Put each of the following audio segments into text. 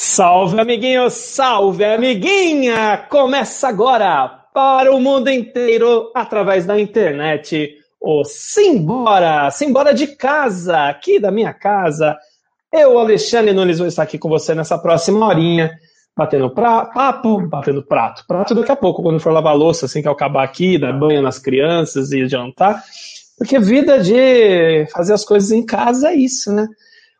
Salve, amiguinho! Salve, amiguinha! Começa agora para o mundo inteiro através da internet. O Simbora! Simbora de casa, aqui da minha casa. Eu, Alexandre Nunes, vou estar aqui com você nessa próxima horinha, batendo pra, papo, batendo prato. Prato daqui a pouco, quando for lavar louça, assim que eu acabar aqui, dar banho nas crianças e jantar. Porque vida de fazer as coisas em casa é isso, né?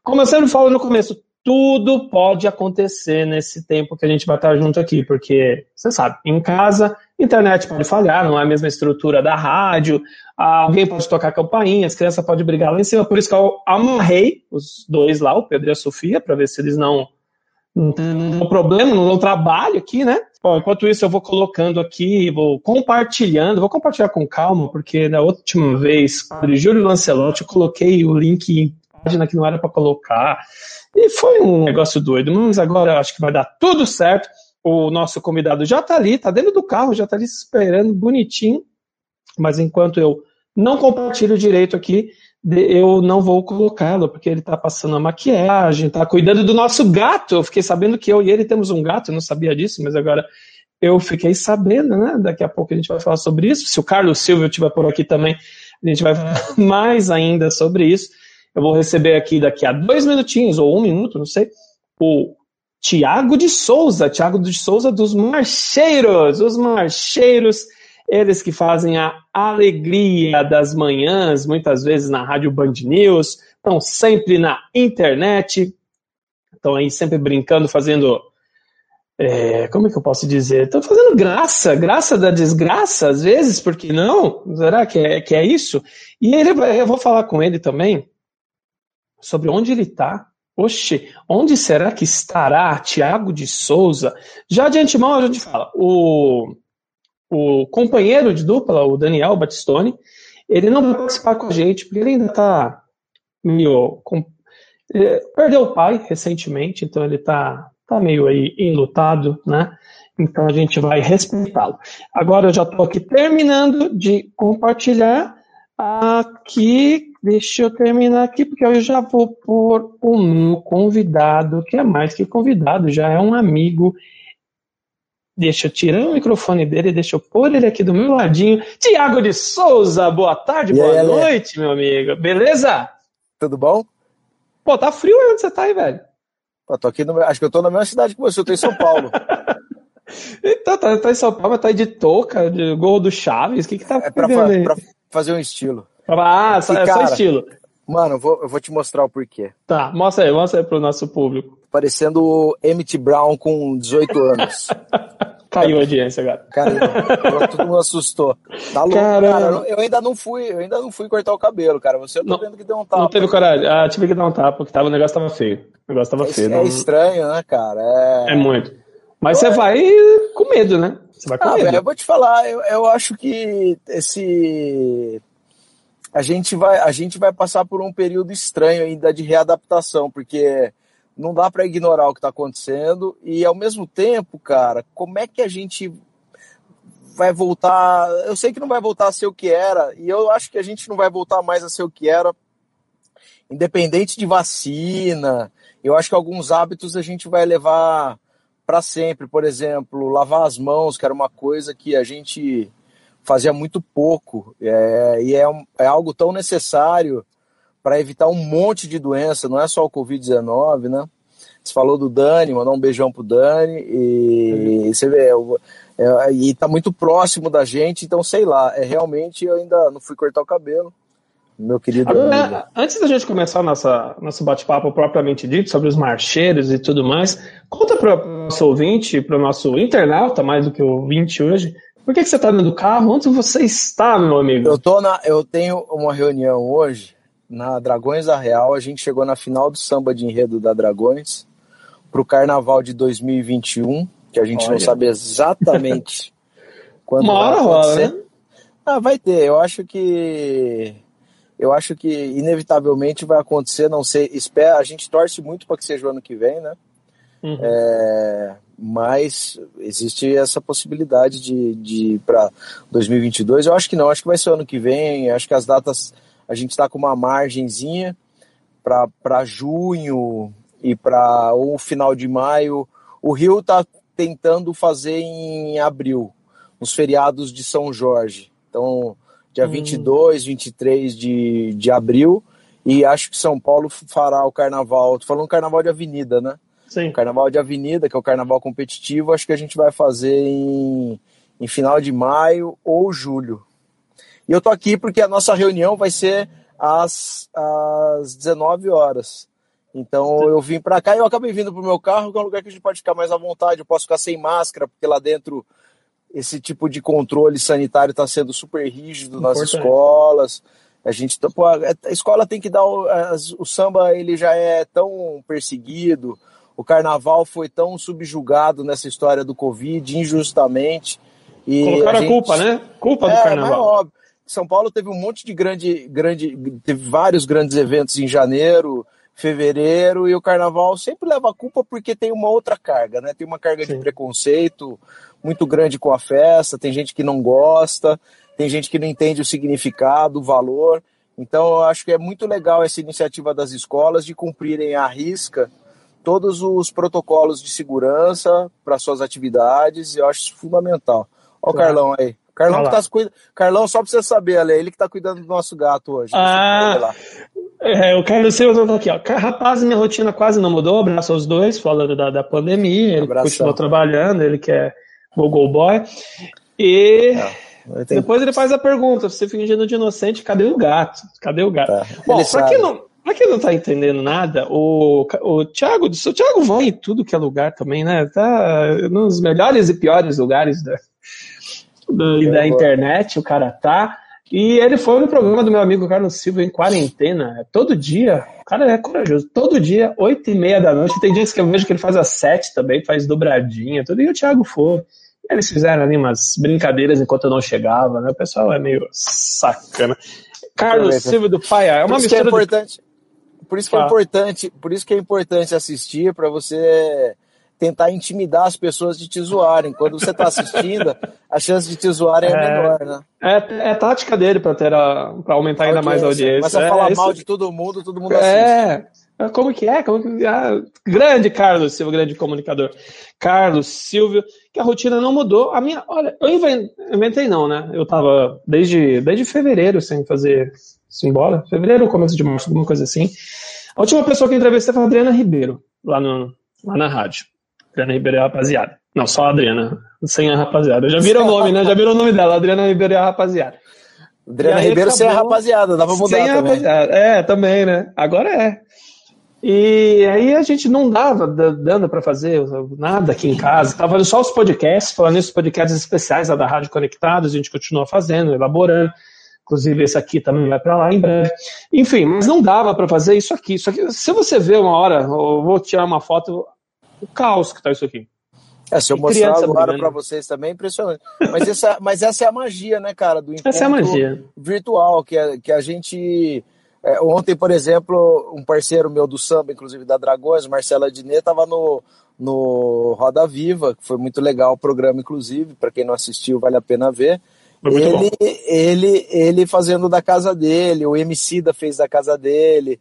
Como eu sempre falo no começo, tudo pode acontecer nesse tempo que a gente vai estar junto aqui, porque você sabe, em casa, internet pode falhar, não é a mesma estrutura da rádio, alguém pode tocar campainha, as crianças podem brigar lá em cima, por isso que eu amarrei os dois lá, o Pedro e a Sofia, para ver se eles não não tem problema, não trabalho aqui, né? Bom, enquanto isso, eu vou colocando aqui, vou compartilhando, vou compartilhar com calma, porque na última vez, Padre Júlio Lancelotti, eu coloquei o link página que não era para colocar. E foi um negócio doido, mas agora acho que vai dar tudo certo. O nosso convidado já está ali, está dentro do carro, já está ali esperando bonitinho. Mas enquanto eu não compartilho direito aqui, eu não vou colocá-lo, porque ele está passando a maquiagem, está cuidando do nosso gato. Eu fiquei sabendo que eu e ele temos um gato, eu não sabia disso, mas agora eu fiquei sabendo, né? Daqui a pouco a gente vai falar sobre isso. Se o Carlos Silva estiver por aqui também, a gente vai falar mais ainda sobre isso. Eu vou receber aqui daqui a dois minutinhos, ou um minuto, não sei, o Tiago de Souza, Tiago de Souza dos Marcheiros, os Marcheiros, eles que fazem a alegria das manhãs, muitas vezes na Rádio Band News, estão sempre na internet, estão aí sempre brincando, fazendo. É, como é que eu posso dizer? Estão fazendo graça, graça da desgraça, às vezes, porque não? Será que é, que é isso? E ele, eu vou falar com ele também sobre onde ele está. Oxe, onde será que estará Tiago de Souza? Já de antemão a gente fala, o, o companheiro de dupla, o Daniel Batistoni, ele não vai participar com a gente, porque ele ainda está meio. Com, perdeu o pai recentemente, então ele está tá meio aí enlutado, né? Então a gente vai respeitá-lo. Agora eu já estou aqui terminando de compartilhar aqui Deixa eu terminar aqui, porque eu já vou o meu convidado, que é mais que convidado, já é um amigo. Deixa eu tirar o microfone dele, deixa eu pôr ele aqui do meu ladinho. Tiago de Souza, boa tarde, e boa aí, noite, meu amigo. Beleza? Tudo bom? Pô, tá frio aí onde você tá aí, velho? Pô, tô aqui no, acho que eu tô na mesma cidade que você, eu tô em São Paulo. então, tá, tá, em São Paulo, mas tá aí de touca, de gol do Chaves, o que que tá É pra, pra fazer um estilo. Ah, só, é só estilo. Mano, eu vou, eu vou te mostrar o porquê. Tá, mostra aí, mostra aí pro nosso público. Parecendo o Emmett Brown com 18 anos. Caiu a audiência, cara. Cara, todo mundo assustou. Tá louco, cara. Eu ainda não fui, eu ainda não fui cortar o cabelo, cara. Você eu tô não, vendo que deu um tapa. Não teve coragem. Ah, tive que dar um tapa, porque tava, o negócio tava feio. O negócio tava é, feio. É não... estranho, né, cara? É, é muito. Mas você vai com medo, né? Você vai com ah, medo. Velho, eu vou te falar, eu, eu acho que esse a gente vai a gente vai passar por um período estranho ainda de readaptação, porque não dá para ignorar o que está acontecendo e ao mesmo tempo, cara, como é que a gente vai voltar? Eu sei que não vai voltar a ser o que era e eu acho que a gente não vai voltar mais a ser o que era, independente de vacina. Eu acho que alguns hábitos a gente vai levar para sempre, por exemplo, lavar as mãos, que era uma coisa que a gente fazia muito pouco. É, e é, é algo tão necessário para evitar um monte de doença, não é só o Covid-19, né? Você falou do Dani, mandar um beijão pro Dani, e uhum. você vê, é, e tá muito próximo da gente, então sei lá, é realmente eu ainda não fui cortar o cabelo, meu querido. Agora, antes da gente começar nossa, nosso bate-papo propriamente dito sobre os marcheiros e tudo mais, conta para o nosso ouvinte, para o nosso internauta, mais do que o ouvinte hoje, por que, que você está dentro do carro? Onde você está, meu amigo? Eu, tô na, eu tenho uma reunião hoje na Dragões da Real. A gente chegou na final do samba de enredo da Dragões para o Carnaval de 2021, que a gente Olha. não sabe exatamente quando uma hora rola, né? Ah, vai ter. Eu acho que eu acho que inevitavelmente vai acontecer. Não sei. Espera. A gente torce muito para que seja o ano que vem, né? Uhum. É, mas existe essa possibilidade de, de ir para 2022. Eu acho que não, acho que vai ser ano que vem. Acho que as datas a gente está com uma margenzinha para junho, ir para o final de maio. O Rio está tentando fazer em abril, nos feriados de São Jorge. Então, dia hum. 22, 23 de, de abril. E acho que São Paulo fará o carnaval. Tô falando carnaval de avenida, né? Sim. Carnaval de avenida, que é o carnaval competitivo, acho que a gente vai fazer em, em final de maio ou julho. E eu tô aqui porque a nossa reunião vai ser às, às 19 horas. Então eu vim para cá e eu acabei vindo pro meu carro, que é um lugar que a gente pode ficar mais à vontade. Eu posso ficar sem máscara, porque lá dentro esse tipo de controle sanitário está sendo super rígido Importante. nas escolas. A gente, pô, a escola tem que dar o, o samba, ele já é tão perseguido. O carnaval foi tão subjugado nessa história do Covid, injustamente. E Colocaram a, gente... culpa, né? Culpa é, do carnaval. É óbvio. São Paulo teve um monte de grande, grande, teve vários grandes eventos em janeiro, fevereiro, e o carnaval sempre leva a culpa porque tem uma outra carga, né? Tem uma carga Sim. de preconceito muito grande com a festa, tem gente que não gosta, tem gente que não entende o significado, o valor. Então, eu acho que é muito legal essa iniciativa das escolas de cumprirem à risca todos os protocolos de segurança para suas atividades, eu acho isso fundamental. Olha o Carlão aí. Carlão, que tá cuida... Carlão, só pra você saber, é ele que tá cuidando do nosso gato hoje. Ah, é, o Carlos Silva tá aqui, ó. Rapaz, minha rotina quase não mudou. Abraço aos dois, falando da, da pandemia. Ele Abração. continuou trabalhando, ele que é Google Boy. E é, depois ele faz a pergunta: você fingindo de inocente, cadê o gato? Cadê o gato? É, Bom, pra quem, não, pra quem não tá entendendo nada, o, o Thiago, o Thiago vai em tudo que é lugar também, né? Tá nos melhores e piores lugares da, do, da internet, o cara tá. E ele foi no programa do meu amigo Carlos Silva em quarentena. Todo dia, o cara é corajoso. Todo dia, oito e meia da noite. Tem dias que eu vejo que ele faz às sete também, faz dobradinha, tudo. E o Thiago foi. Eles fizeram ali umas brincadeiras enquanto eu não chegava, né? O pessoal é meio sacana. Carlos Silva do Paia, é uma isso mistura. Que é importante, de... Por isso que é importante, por isso que é importante assistir para você tentar intimidar as pessoas de te zoarem. Quando você está assistindo, a chance de te zoarem é, é menor, né? É, é tática dele para ter para aumentar ainda mais a audiência. Começa a é, falar isso... mal de todo mundo, todo mundo é, assiste. É, como que é? Como que... Ah, grande Carlos Silva, grande comunicador. Carlos Silvio, que a rotina não mudou. A minha, olha, eu inventei não, né? Eu tava desde, desde fevereiro sem fazer simbora. Fevereiro, começo de março, alguma coisa assim. A última pessoa que eu entrevistei foi a Adriana Ribeiro, lá, no, lá na rádio. Adriana Ribeiro é a rapaziada. Não, só a Adriana, sem a rapaziada. Já viram o nome, né? Já viram o nome dela. Adriana Ribeiro é a rapaziada. Adriana Ribeiro sem a rapaziada, dá pra mudar sem também. Rapaziada. É, também, né? Agora é. E aí a gente não dava, dando para fazer nada aqui em casa. Tava só os podcasts, falando nisso, podcasts especiais lá da Rádio Conectados, a gente continua fazendo, elaborando. Inclusive, esse aqui também vai para lá em breve. Enfim, mas não dava para fazer isso aqui. Isso aqui, se você ver uma hora, eu vou tirar uma foto, o caos que tá isso aqui. É, se eu mostrar agora para vocês também, é impressionante. Mas essa, mas essa é a magia, né, cara, do encontro essa é a magia. virtual, que, é, que a gente... É, ontem, por exemplo, um parceiro meu do samba, inclusive da Dragões, Marcelo Adnet, estava no, no Roda Viva, que foi muito legal o programa, inclusive, para quem não assistiu, vale a pena ver. Ele, ele, ele fazendo da casa dele, o MC da fez da casa dele,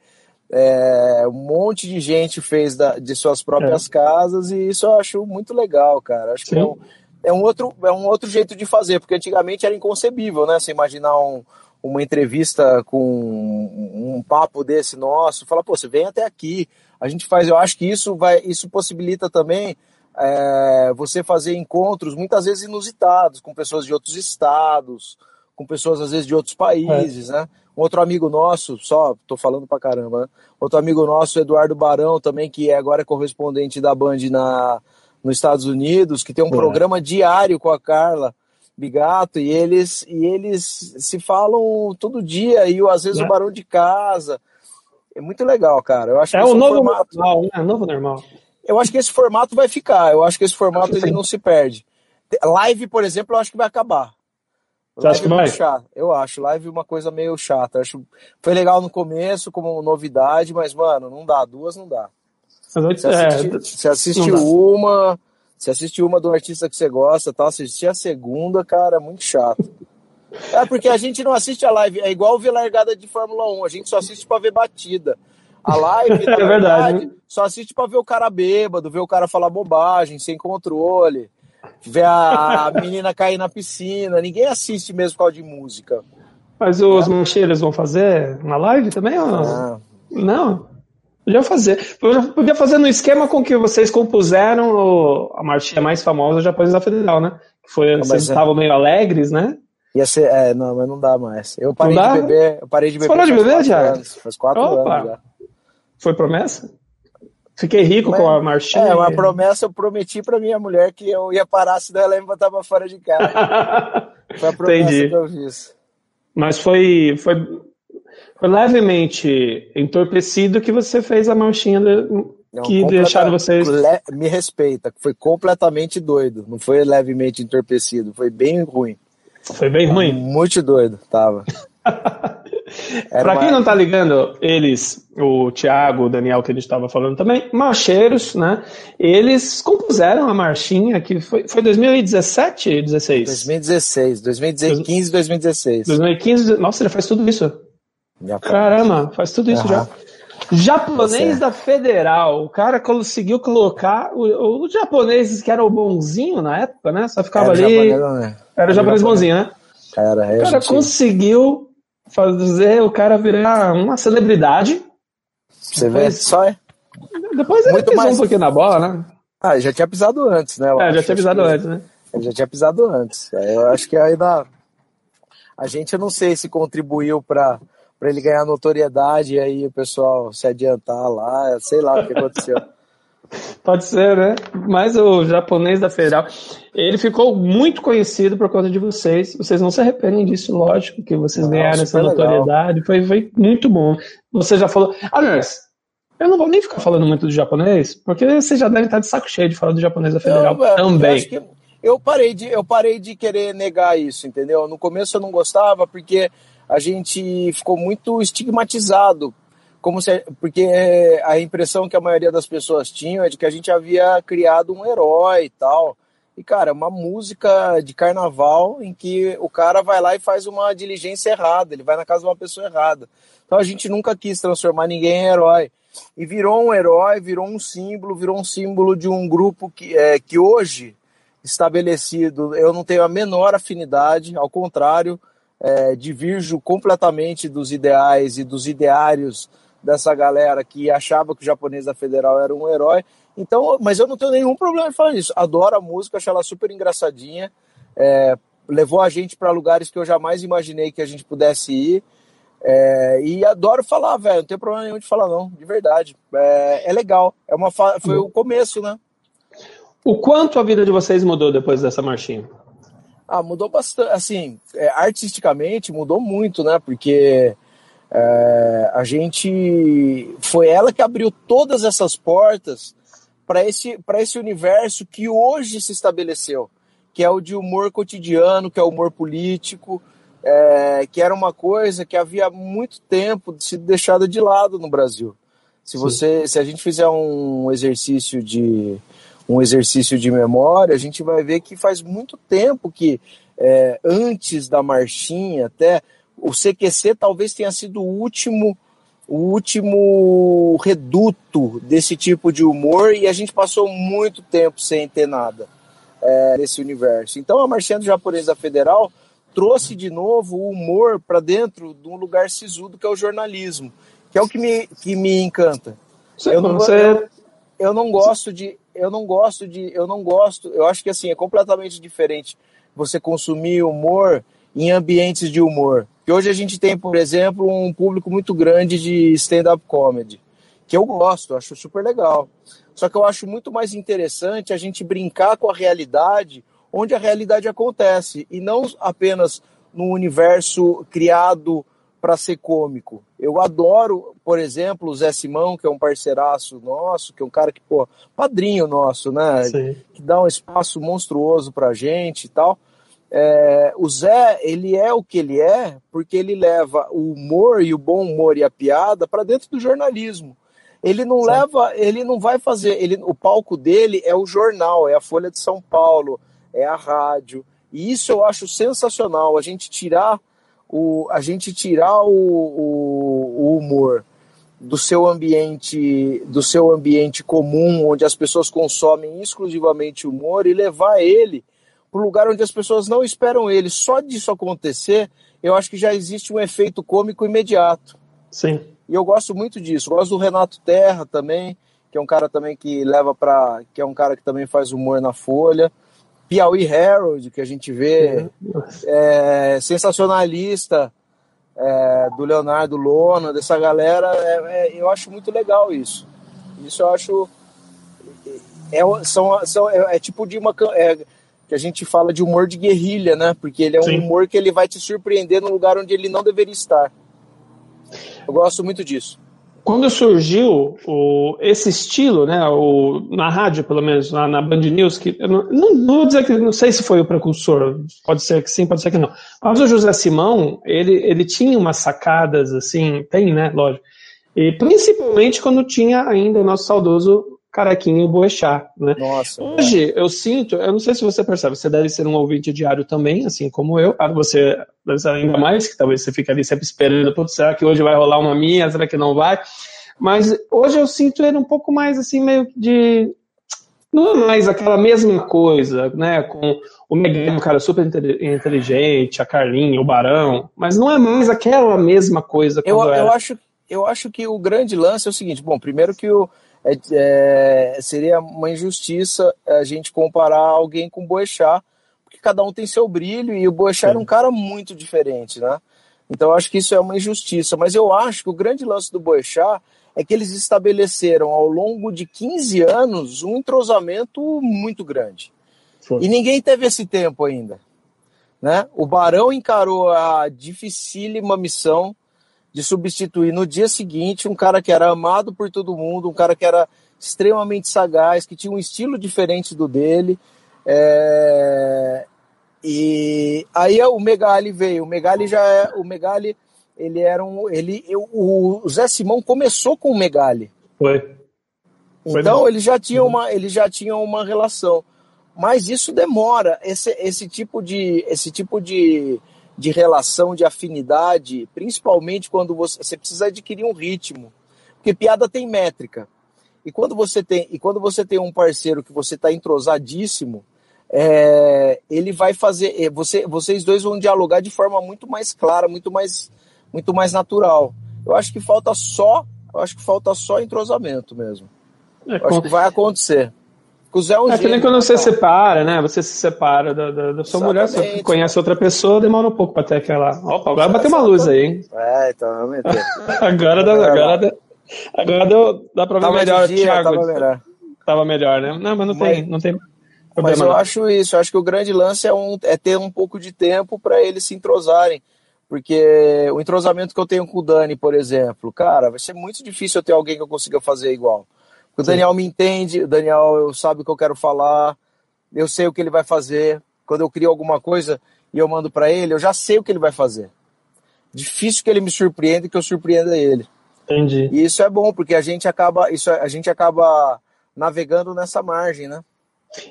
é, um monte de gente fez da, de suas próprias é. casas e isso eu acho muito legal, cara. Acho Sim. que é um, é um, outro, é um outro jeito de fazer, porque antigamente era inconcebível, né? Você imaginar um, uma entrevista com um, um papo desse nosso, fala, pô, você vem até aqui, a gente faz. Eu acho que isso vai, isso possibilita também é, você fazer encontros muitas vezes inusitados com pessoas de outros estados, com pessoas às vezes de outros países, é. né? Um outro amigo nosso, só tô falando pra caramba, né? Outro amigo nosso, Eduardo Barão, também, que é agora correspondente da Band na, nos Estados Unidos, que tem um é. programa diário com a Carla Bigato, e eles, e eles se falam todo dia, e às vezes é. o barão de casa. É muito legal, cara. Eu acho é o novo formato... normal, né? É novo normal. Eu acho que esse formato vai ficar. Eu acho que esse formato ele não se perde. Live, por exemplo, eu acho que vai acabar. Você acha que vai? Chato. Eu acho. Live uma coisa meio chata. acho foi legal no começo, como novidade, mas, mano, não dá. Duas não dá. Você assiste, é, você assiste uma, você assiste uma do artista que você gosta, tal, assistir a segunda, cara, é muito chato. É porque a gente não assiste a live, é igual ver largada de Fórmula 1, a gente só assiste para ver batida. A live, na É verdade. só assiste pra ver o cara bêbado, ver o cara falar bobagem, sem controle, ver a menina cair na piscina. Ninguém assiste mesmo por causa de música. Mas os mancheiros vão fazer na live também? Ou... Ah, Não. Podia fazer. Podia fazer no esquema com que vocês compuseram o- a marchinha mais famosa japonesa da Federal, né? Que foi, vocês é- estavam meio alegres, né? ia ser, é, não, mas não dá mais. Eu parei de beber, eu parei de Você beber. parou de beber, Thiago? Faz quatro Opa. anos já. Foi promessa? Fiquei rico Mas- com a marchinha. É, uma promessa eu prometi pra minha mulher que eu ia parar, senão ela ia me botar pra fora de casa. Foi a promessa Entendi. que eu fiz. Mas foi, foi, foi levemente entorpecido que você fez a marchinha de- Não, que deixaram vocês. le- Me respeita, foi completamente doido. Não foi levemente entorpecido, foi bem ruim. Foi bem ruim. Muito doido, tava. Uma- quem não tá ligando, eles, o Thiago, o Daniel, que a gente tava falando também, marcheiros, né? Eles compuseram a marchinha que foi, foi 2017, 16? 2016, 2015, 2016. 2015, nossa, ele faz tudo isso. Caramba, faz tudo isso Aham. já. Japonês Tá da Federal, o cara conseguiu colocar o, o japonês que era o bonzinho na época, né? Só ficava Era ali. japonês, né? Era o japonês bonzinho, né? Era, O cara gente- conseguiu fazer o cara virar uma celebridade. Você vê, depois- só é. Depois ele Muito pisou mais- um pouquinho na bola, né? Ah, já tinha pisado antes, né? eu É, já tinha pisado que- antes, né? Ele já tinha pisado antes. Aí Eu acho que ainda. A gente, eu não sei se contribuiu para para ele ganhar notoriedade e aí o pessoal se adiantar lá, sei lá o que aconteceu. Pode ser, né? Mas o japonês da Federal, ele ficou muito conhecido por conta de vocês. Vocês não se arrependem disso, lógico, que vocês Não, ganharam essa notoriedade. Foi, foi muito bom. Você já falou. Aliás, eu não vou nem ficar falando muito do japonês, porque vocês já devem estar de saco cheio de falar do japonês da Federal Eu, Eu, também. que eu parei de eu parei de querer negar isso, entendeu? No começo eu não gostava porque a gente ficou muito estigmatizado, como se porque a impressão que a maioria das pessoas tinha é de que a gente havia criado um herói e tal. E cara, uma música de carnaval em que o cara vai lá e faz uma diligência errada, ele vai na casa de uma pessoa errada. Então a gente nunca quis transformar ninguém em herói. E virou um herói, virou um símbolo, virou um símbolo de um grupo que, é, que hoje, estabelecido, eu não tenho a menor afinidade, ao contrário, é, divirjo completamente dos ideais e dos ideários dessa galera que achava que o japonês da Federal era um herói. Então, mas eu não tenho nenhum problema em falar isso. Adoro a música, acho ela super engraçadinha. É, levou a gente para lugares que eu jamais imaginei que a gente pudesse ir. É, e adoro falar, velho. Não tem problema nenhum de falar, não, de verdade. É, é legal. É uma fa- foi o começo, né? O quanto a vida de vocês mudou depois dessa marchinha? Ah, mudou bastante. Assim, é, artisticamente mudou muito, né? Porque é, a gente. Foi ela que abriu todas essas portas para esse, pra esse universo que hoje se estabeleceu, que é o de humor cotidiano, que é o humor político, é, que era uma coisa que havia muito tempo sido deixada de lado no Brasil. Se você, se a gente fizer um exercício de um exercício de memória, a gente vai ver que faz muito tempo que é, antes da marchinha até o CQC talvez tenha sido o último o último reduto desse tipo de humor e a gente passou muito tempo sem ter nada é, nesse universo. Então a marchinha do japonês da Federal trouxe de novo o humor para dentro de um lugar sisudo que é o jornalismo, que é o que me, que me encanta. Você, Eu não, você- eu, eu não gosto de. Eu não gosto de. Eu não gosto. Eu acho que assim, é completamente diferente você consumir humor em ambientes de humor. Que hoje a gente tem, por exemplo, um público muito grande de stand-up comedy. Que eu gosto, acho super legal. Só que eu acho muito mais interessante a gente brincar com a realidade onde a realidade acontece. E não apenas num universo criado para ser cômico. Eu adoro, por exemplo, o Zé Simão, que é um parceiraço nosso, que é um cara que, pô, padrinho nosso, né? Sim. Que dá um espaço monstruoso pra gente e tal. É, o Zé, ele é o que ele é porque ele leva o humor e o bom humor e a piada para dentro do jornalismo. Ele não Certo. leva, ele não vai fazer, ele, o palco dele é o jornal, é a Folha de São Paulo, é a rádio. E isso eu acho sensacional, a gente tirar o, a gente tirar o, o, o humor do seu ambiente, do seu ambiente comum, onde as pessoas consomem exclusivamente humor e levar ele para o lugar onde as pessoas não esperam ele. Só disso acontecer, eu acho que já existe um efeito cômico imediato. Sim. E eu gosto muito disso. Gosto do Renato Terra também, que é um cara também que leva para, que é um cara que também faz humor na Folha. Piauí Herald, que a gente vê, é, sensacionalista é, do Leonardo Lona, dessa galera, é, é, eu acho muito legal isso. Isso eu acho. É, são, são, é, é tipo de uma. É, que a gente fala de humor de guerrilha, né? Porque ele é um Sim. humor que ele vai te surpreender no lugar onde ele não deveria estar. Eu gosto muito disso quando surgiu o, esse estilo, né, o, na rádio, pelo menos, na, na Band News, que não, não, não, vou dizer que não sei se foi o precursor, pode ser que sim, pode ser que não. Mas o José Simão, ele, ele tinha umas sacadas, assim, tem, né, lógico. E principalmente quando tinha ainda o nosso saudoso Caraquinho Boechat, né? Nossa, Hoje eu sinto, eu não sei se você percebe, você deve ser um ouvinte diário também, assim como eu. Ah, você deve ser ainda mais, que talvez você fique ali sempre esperando, putz, será que hoje vai rolar uma minha, será que não vai? Mas hoje eu sinto ele um pouco mais assim, meio de. Não é mais aquela mesma coisa, né? Com o Megan, um cara super inteligente, a Carlinha, o Barão, mas não é mais aquela mesma coisa. Eu, eu, acho, eu acho que o grande lance é o seguinte: bom, primeiro que o é, é, seria uma injustiça a gente comparar alguém com o Boechat, porque cada um tem seu brilho e o Boechat era um cara muito diferente, né? Então eu acho que isso é uma injustiça, mas eu acho que o grande lance do Boechat é que eles estabeleceram ao longo de 15 anos um entrosamento muito grande. Foi. E ninguém teve esse tempo ainda. Né? O Barão encarou a dificílima missão de substituir no dia seguinte um cara que era amado por todo mundo, um cara que era extremamente sagaz, que tinha um estilo diferente do dele. É... E aí o Megali veio. O Megali já é. O Megali, ele era um. Ele, eu, o Zé Simão começou com o Megali. Foi. Foi então ele já tinha uma, ele já tinha uma relação. Mas isso demora. Esse, esse tipo de. Esse tipo de de relação, de afinidade, principalmente quando você, você precisa adquirir um ritmo. Porque piada tem métrica. E quando você tem, e quando você tem um parceiro que você está entrosadíssimo, é, ele vai fazer. É, você, vocês dois vão dialogar de forma muito mais clara, muito mais, muito mais natural. Eu acho que falta só. Eu acho que falta só entrosamento mesmo. É, eu acho que vai acontecer. O Zé é um É que nem quando você separa, né? Você se separa da, da, da sua mulher, você conhece outra pessoa, demora um pouco pra ter aquela. Opa, agora bateu uma luz aí, hein? É, então, agora dá, agora, dá, agora deu, dá pra ver tava melhor, dia, Thiago. Tava melhor. Tava melhor, né? Não, mas não mas, tem, não tem problema. Mas eu não. acho isso, eu acho que o grande lance é, um, é ter um pouco de tempo para eles se entrosarem. Porque o entrosamento que eu tenho com o Dani, por exemplo, cara, vai ser muito difícil eu ter alguém que eu consiga fazer igual. O Daniel me entende, o Daniel sabe o que eu quero falar, eu sei o que ele vai fazer. Quando eu crio alguma coisa e eu mando para ele, eu já sei o que ele vai fazer. Difícil que ele me surpreenda e que eu surpreenda ele. Entendi. E isso é bom, porque a gente acaba, isso, a gente acaba navegando nessa margem, né?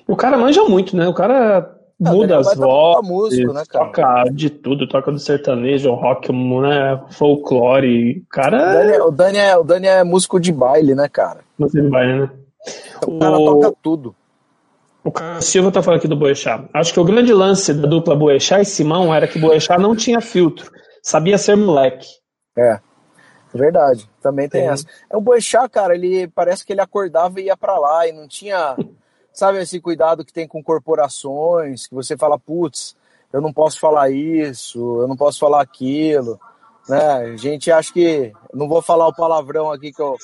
O cara manja muito, né? O cara é, muda as vozes, músico, né, toca de tudo, toca do sertanejo, rock, né, folclore, cara... O Dani, é, o, Dani é, o é músico de baile, né, cara? Músico de baile, né? O, o cara toca tudo. O Silva tá falando aqui do Boechat. Acho que o grande lance da dupla Boechat e Simão era que Boechat não tinha filtro, sabia ser moleque. É, verdade. Também tem é. essa. É o Boechat, cara, ele parece que ele acordava e ia para lá e não tinha sabe esse cuidado que tem com corporações, que você fala, putz, eu não posso falar isso, eu não posso falar aquilo, né? A gente acha que, não vou falar o palavrão aqui que, eu,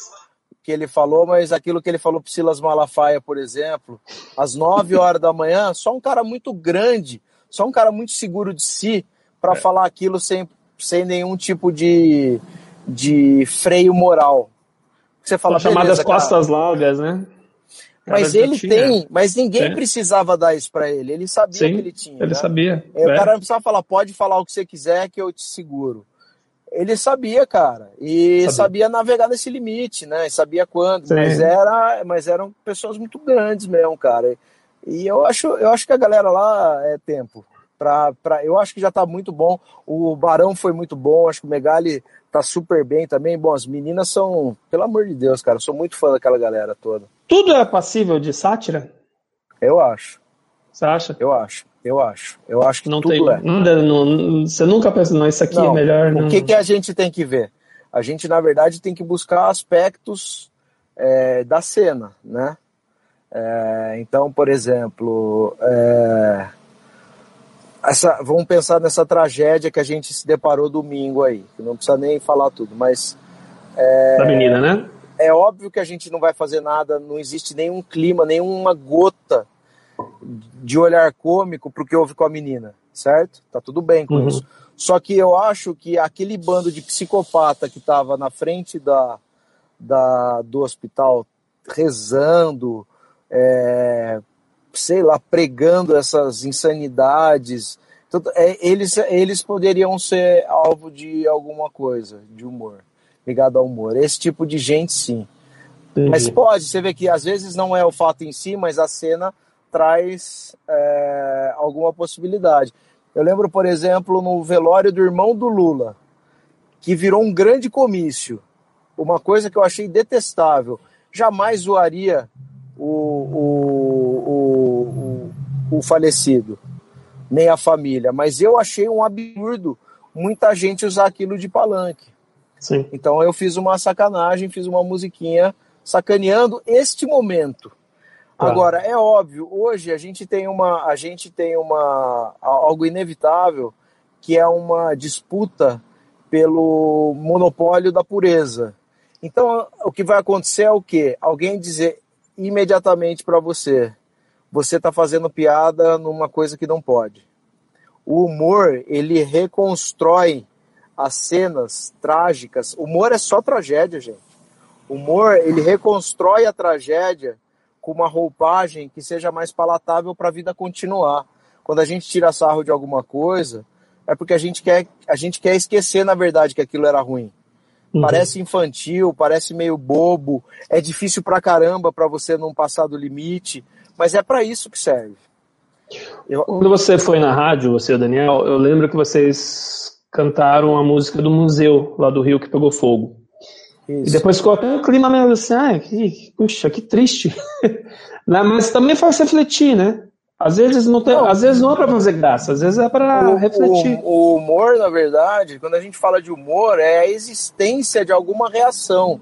que ele falou, mas aquilo que ele falou para Silas Malafaia, por exemplo, às 9 horas da manhã, só um cara muito grande, só um cara muito seguro de si para é. falar aquilo sem, sem nenhum tipo de, de freio moral. Você fala, São chamadas costas largas, né? Mas ele tem, mas ninguém Sim. precisava dar isso para ele. Ele sabia Sim, que ele tinha. Ele né? sabia. É, o cara não precisava falar, pode falar o que você quiser que eu te seguro. Ele sabia, cara, e sabia, sabia navegar nesse limite, né? sabia quando, Sim. mas era, mas eram pessoas muito grandes mesmo, cara. E eu acho, eu acho que a galera lá é tempo. Pra, pra, eu acho que já tá muito bom. O Barão foi muito bom, acho que o Megali tá super bem também. Bom, as meninas são, pelo amor de Deus, cara, eu sou muito fã daquela galera toda. Tudo é passível de sátira? Eu acho. Você acha? Eu acho. Eu acho. Eu acho que não tudo tem, é. Não, não, você nunca pensa, não, isso aqui não, é melhor. O que, que a gente tem que ver? A gente, na verdade, tem que buscar aspectos é, da cena, né? É, então, por exemplo, é, essa, vamos pensar nessa tragédia que a gente se deparou domingo aí, que não precisa nem falar tudo, mas. É, da menina, né? É óbvio que a gente não vai fazer nada, não existe nenhum clima, nenhuma gota de olhar cômico pro que houve com a menina, certo? Tá tudo bem com uhum. isso. Só que eu acho que aquele bando de psicopata que estava na frente da, da, do hospital rezando, é, sei lá, pregando essas insanidades. Então, é, eles, eles poderiam ser alvo de alguma coisa, de humor, ligado ao humor. Esse tipo de gente, sim. Entendi. Mas pode, você vê que às vezes não é o fato em si, mas a cena traz é, alguma possibilidade. Eu lembro, por exemplo, no velório do irmão do Lula, que virou um grande comício. Uma coisa que eu achei detestável. Jamais zoaria o, o, o, o, falecido, nem a família. Mas eu achei um absurdo muita gente usar aquilo de palanque. Sim. Então eu fiz uma sacanagem, fiz uma musiquinha sacaneando este momento. Agora, é óbvio, hoje a gente tem uma a gente tem uma algo inevitável que é uma disputa pelo monopólio da pureza. Então, o que vai acontecer é o quê? Alguém dizer imediatamente para você: você está fazendo piada numa coisa que não pode. O humor, ele reconstrói as cenas trágicas. O humor é só tragédia, gente. O humor, ele reconstrói a tragédia com uma roupagem que seja mais palatável para a vida continuar. Quando a gente tira sarro de alguma coisa, é porque a gente quer, a gente quer esquecer, na verdade, que aquilo era ruim. Uhum. Parece infantil, parece meio bobo, é difícil pra caramba para você não passar do limite, mas é para isso que serve. Eu... Quando você foi na rádio, você e o Daniel, eu lembro que vocês cantaram a música do museu lá do Rio que pegou fogo. Isso. E depois ficou até um clima meio assim, ah, que, puxa, que triste. Né, mas também faz refletir, né? Às vezes não, tem, não, às vezes não é para fazer graça, às vezes é para refletir. O, o, humor, na verdade, quando a gente fala de humor, é a existência de alguma reação.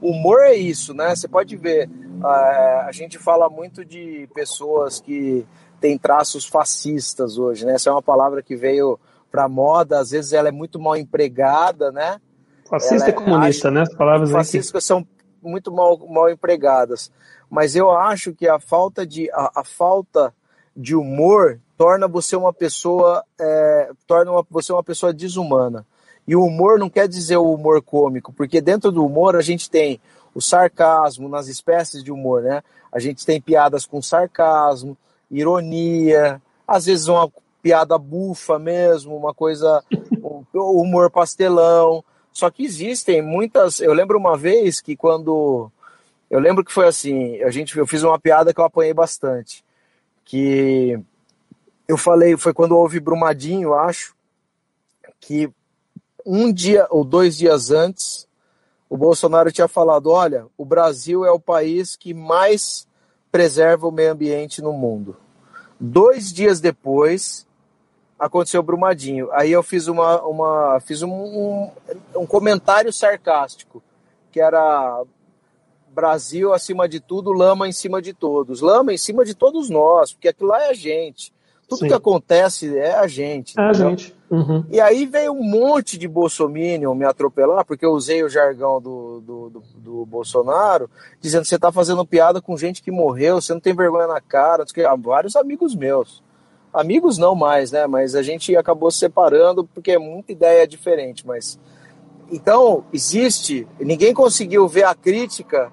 O humor é isso, né? Você pode ver, a, a gente fala muito de pessoas que têm traços fascistas hoje, né? Essa é uma palavra que veio para moda, às vezes ela é muito mal empregada, né? Fascista e comunista, né? As palavras fascistas são muito mal, mal empregadas. Mas eu acho que a falta de, a, a falta de humor torna você uma pessoa é, torna uma, você uma pessoa desumana. E o humor não quer dizer o humor cômico, porque dentro do humor a gente tem o sarcasmo nas espécies de humor, né? A gente tem piadas com sarcasmo, ironia, às vezes uma piada bufa mesmo, uma coisa, humor pastelão. Só que existem muitas. Eu lembro uma vez que quando. Eu lembro que foi assim, a gente, eu fiz uma piada que eu apanhei bastante. Que eu falei, foi quando houve Brumadinho, acho, que um dia ou dois dias antes, o Bolsonaro tinha falado: olha, o Brasil é o país que mais preserva o meio ambiente no mundo. Dois dias depois, aconteceu Brumadinho. Aí eu fiz uma, uma fiz um, um, um comentário sarcástico, que era Brasil acima de tudo, lama em cima de todos. Lama em cima de todos nós, porque aquilo lá é a gente. Tudo Sim. que acontece é a gente. É a gente. Uhum. E aí veio um monte de bolsominion me atropelar, porque eu usei o jargão do, do, do, do Bolsonaro, dizendo que você está fazendo piada com gente que morreu, você não tem vergonha na cara. Vários amigos meus amigos não mais, né? Mas a gente acabou se separando porque é muita ideia diferente. Mas então existe, ninguém conseguiu ver a crítica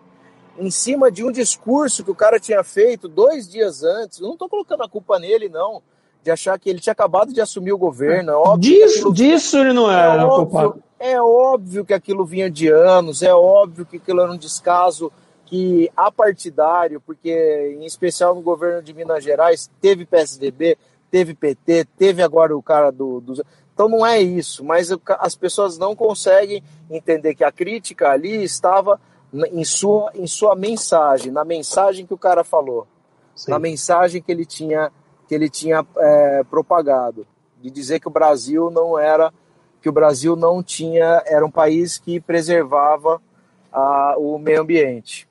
em cima de um discurso que o cara tinha feito dois dias antes. Eu não estou colocando a culpa nele, não, de achar que ele tinha acabado de assumir o governo. É óbvio disso, aquilo... disso ele não era é óbvio, é óbvio que aquilo vinha de anos, é óbvio que aquilo era um descaso que apartidário, porque em especial no governo de Minas Gerais teve PSDB, teve PT, teve agora o cara do, do Então não é isso, mas as pessoas não conseguem entender que a crítica ali estava em sua, em sua mensagem, na mensagem que o cara falou, Sim. na mensagem que ele tinha, que ele tinha é, propagado, de dizer que o Brasil não era, que o Brasil não tinha, era um país que preservava a, o meio ambiente.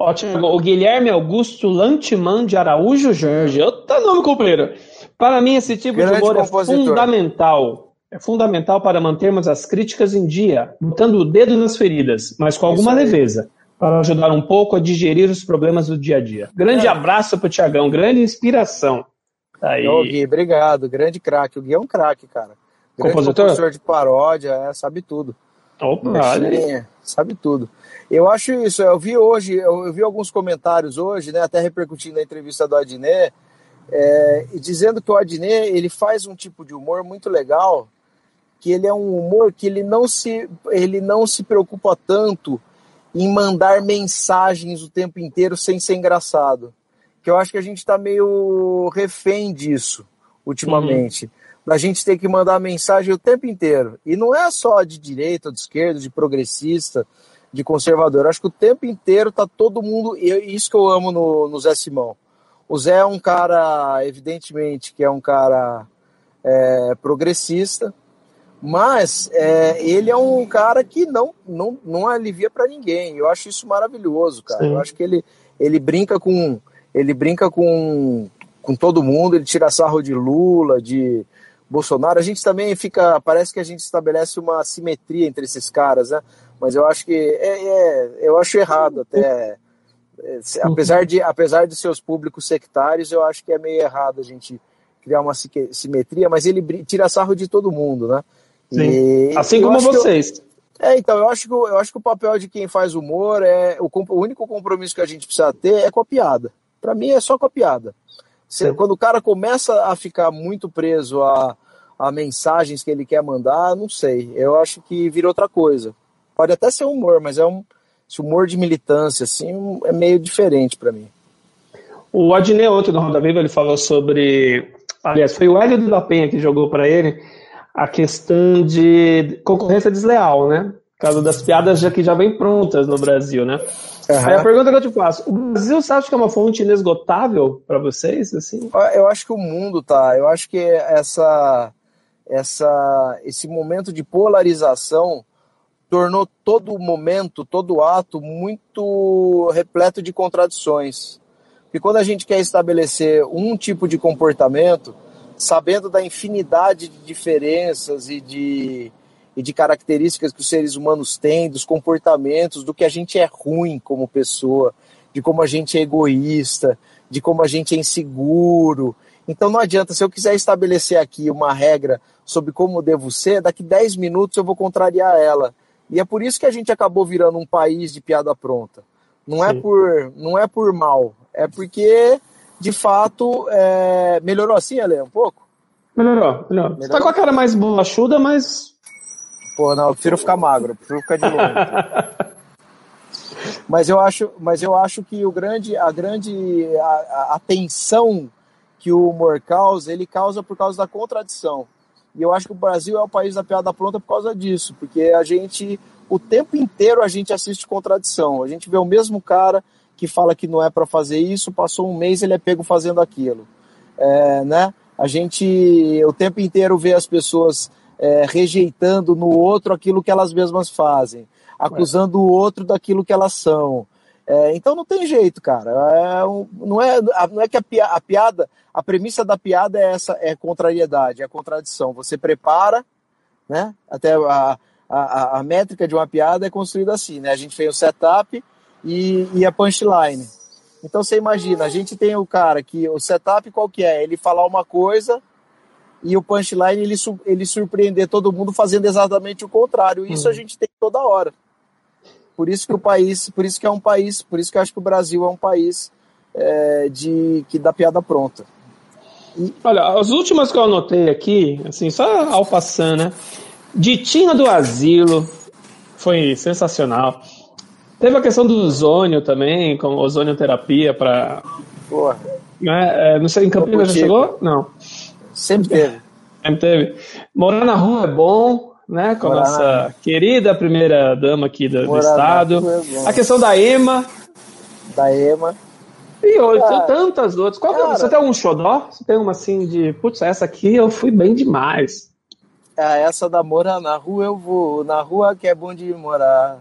Ótimo. O Guilherme Augusto Lantiman de Araújo Jorge. Outro nome companheiro. Para mim, esse tipo Grande de humor compositor. é fundamental. É fundamental para mantermos as críticas em dia, botando o dedo nas feridas, mas com alguma leveza, para ajudar um pouco a digerir os problemas do dia a dia. Grande é. abraço para o Tiagão, grande inspiração. Aí. Ô, Gui, obrigado. Grande craque. O Gui é um craque, cara. Grande compositor? compositor de paródia, é, sabe tudo. Opa, sabe tudo. Eu acho isso, eu vi hoje, eu vi alguns comentários hoje, né, até repercutindo a entrevista do Adnet, é, dizendo que o Adnet ele faz um tipo de humor muito legal, que ele é um humor que ele não se, ele não se preocupa tanto em mandar mensagens o tempo inteiro sem ser engraçado. Que eu acho que a gente está meio refém disso ultimamente. Uhum. Da gente ter que mandar mensagem o tempo inteiro. E não é só de direita ou de esquerda, de progressista, de conservador. Acho que o tempo inteiro tá todo mundo. E isso que eu amo no, no Zé Simão. O Zé é um cara, evidentemente, que é um cara é, progressista, mas é, ele é um cara que não, não, não alivia para ninguém. Eu acho isso maravilhoso, cara. Sim. Eu acho que ele, ele brinca com ele brinca com, com todo mundo, ele tira sarro de Lula, de Bolsonaro. A gente também fica, parece que a gente estabelece uma simetria entre esses caras, né? Mas eu acho que é, é eu acho errado até. É, apesar de, apesar de seus públicos sectários, eu acho que é meio errado a gente criar uma simetria, mas ele tira sarro de todo mundo, né? Sim. assim como vocês. Eu, é, então, eu acho, que, eu acho que o papel de quem faz humor é. O, o único compromisso que a gente precisa ter é com a piada. Para mim é só com a piada. Quando o cara começa a ficar muito preso a, a mensagens que ele quer mandar, não sei. Eu acho que vira outra coisa. Pode até ser humor, mas é um esse humor de militância, assim, é meio diferente para mim. O Adnei ontem no Roda Viva ele falou sobre, aliás, foi o Hélio da Penha que jogou para ele a questão de concorrência desleal, né? Por causa das piadas já que já vem prontas no Brasil, né? Uhum. Aí a pergunta que eu te faço, o Brasil você acha que é uma fonte inesgotável para vocês? Assim? Eu acho que o mundo tá. Eu acho que essa, essa, esse momento de polarização tornou todo momento, todo ato muito repleto de contradições. Porque quando a gente quer estabelecer um tipo de comportamento, sabendo da infinidade de diferenças e de, e de características que os seres humanos têm, dos comportamentos, do que a gente é ruim como pessoa, de como a gente é egoísta, de como a gente é inseguro. Então não adianta, se eu quiser estabelecer aqui uma regra sobre como devo ser, daqui 10 minutos eu vou contrariar ela. E é por isso que a gente acabou virando um país de piada pronta. Não é por, não é por mal, é porque de fato, é... melhorou assim, Ale, um pouco? Melhorou, melhorou. Você tá com a cara mais bolachuda, mas. Pô, não, eu prefiro ficar magro, eu prefiro ficar de longe. mas eu acho, mas eu acho que o grande, a grande a, a tensão que o humor causa, ele causa por causa da contradição. E eu acho que o Brasil é o país da piada pronta por causa disso, porque a gente, o tempo inteiro a gente assiste contradição. A gente vê o mesmo cara que fala que não é para fazer isso, passou um mês ele é pego fazendo aquilo. É, né? A gente o tempo inteiro vê as pessoas é, rejeitando no outro aquilo que elas mesmas fazem, acusando o outro daquilo que elas são. É, então não tem jeito, cara. É não, é, não é que a, a, piada, a premissa da piada é essa, é contrariedade, é contradição. Você prepara, né? Até a, a, a métrica de uma piada é construída assim, né? A gente fez o setup, e, e a punchline. Então você imagina, a gente tem o cara que o setup qual que é? Ele falar uma coisa e o punchline ele, ele surpreender todo mundo fazendo exatamente o contrário. Isso uhum. a gente tem toda hora. Por isso que o país, por isso que é um país, por isso que eu acho que o Brasil é um país é, de que dá piada pronta. E... Olha, as últimas que eu anotei aqui, assim, só ao passando, né? Ditinha do Asilo foi sensacional. Teve a questão do ozônio também, com ozonioterapia para. Né? É, não sei, em Campinas já chegou? Não. Sempre teve. Sempre teve. Morar na rua é bom, né? Com Morar a nossa na... querida primeira dama aqui do, do estado. É a questão da EMA. Da EMA. E outras, tantas outras. Qual, cara, você tem algum xodó? Você tem uma assim de, putz, essa aqui eu fui bem demais. É, essa da morar na rua eu vou, na rua que é bom de morar.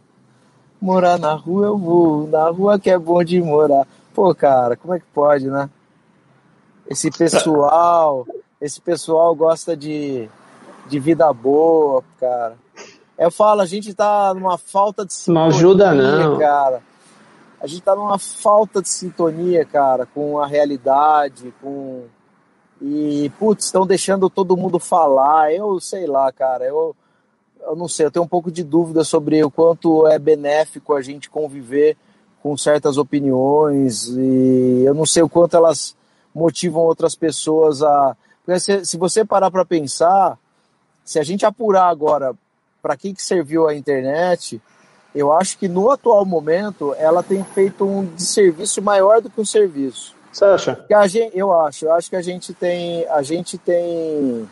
Morar na rua eu vou, na rua que é bom de morar. Pô, cara, como é que pode, né? Esse pessoal, esse pessoal gosta de, de vida boa, cara. Eu falo, a gente tá numa falta de sintonia, Não ajuda não. cara. A gente tá numa falta de sintonia, cara, com a realidade, com e putz, estão deixando todo mundo falar. Eu sei lá, cara. Eu eu não sei, eu tenho um pouco de dúvida sobre o quanto é benéfico a gente conviver com certas opiniões e eu não sei o quanto elas motivam outras pessoas a. Porque se, se você parar para pensar, se a gente apurar agora para que, que serviu a internet, eu acho que no atual momento ela tem feito um desserviço maior do que um serviço. Você acha? Gente, eu acho, eu acho que a gente tem, a gente tem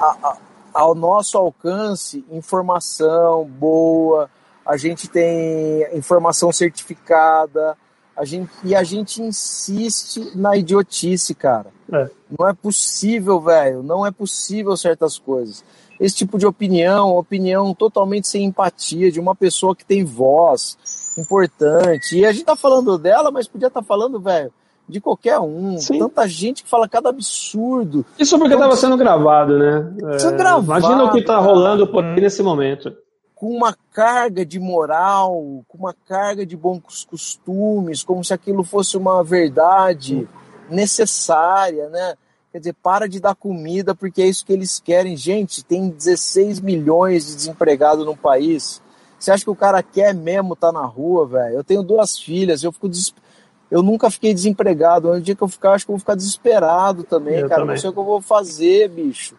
a, a, ao nosso alcance informação boa, a gente tem informação certificada, a gente, e a gente insiste na idiotice, cara. É. Não é possível, velho. Não é possível certas coisas. Esse tipo de opinião, opinião totalmente sem empatia, de uma pessoa que tem voz importante. E a gente tá falando dela, mas podia estar tá falando, velho, de qualquer um. Sim. Tanta gente que fala cada absurdo. Isso porque estava então, sendo gravado, né? É, gravado, imagina o que está rolando por aí nesse momento. Com uma carga de moral, com uma carga de bons costumes, como se aquilo fosse uma verdade necessária, né? Quer dizer, para de dar comida porque é isso que eles querem. Gente, tem 16 milhões de desempregados no país. Você acha que o cara quer mesmo estar tá na rua, velho? Eu tenho duas filhas, eu fico desesperado eu nunca fiquei desempregado. Um dia que eu ficar, acho que eu vou ficar desesperado também, eu cara. Também. Não sei o que eu vou fazer, bicho.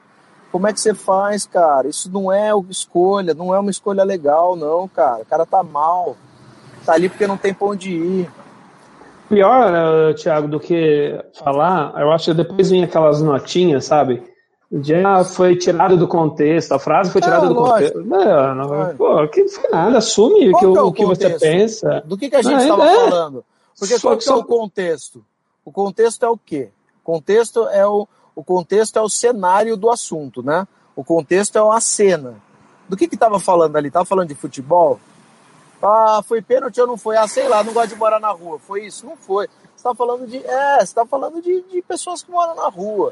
Como é que você faz, cara? Isso não é escolha, não é uma escolha legal, não, cara. O cara tá mal. Tá ali porque não tem pra onde ir. Pior, uh, Thiago, do que falar, eu acho que depois vem aquelas notinhas, sabe? Já foi tirado do contexto, a frase foi tirada ah, do lógico. contexto. Não, não, pô, que foi nada, assume que, o, é o que você pensa. Do que, que a gente estava é, falando? Porque só, qual que é o contexto? O contexto é o quê? O contexto é o, o contexto é o cenário do assunto, né? O contexto é a cena. Do que que tava falando ali? Tava falando de futebol? Ah, foi pênalti ou não foi? Ah, sei lá, não gosto de morar na rua. Foi isso? Não foi. Você tá falando de. É, você tá falando de, de pessoas que moram na rua.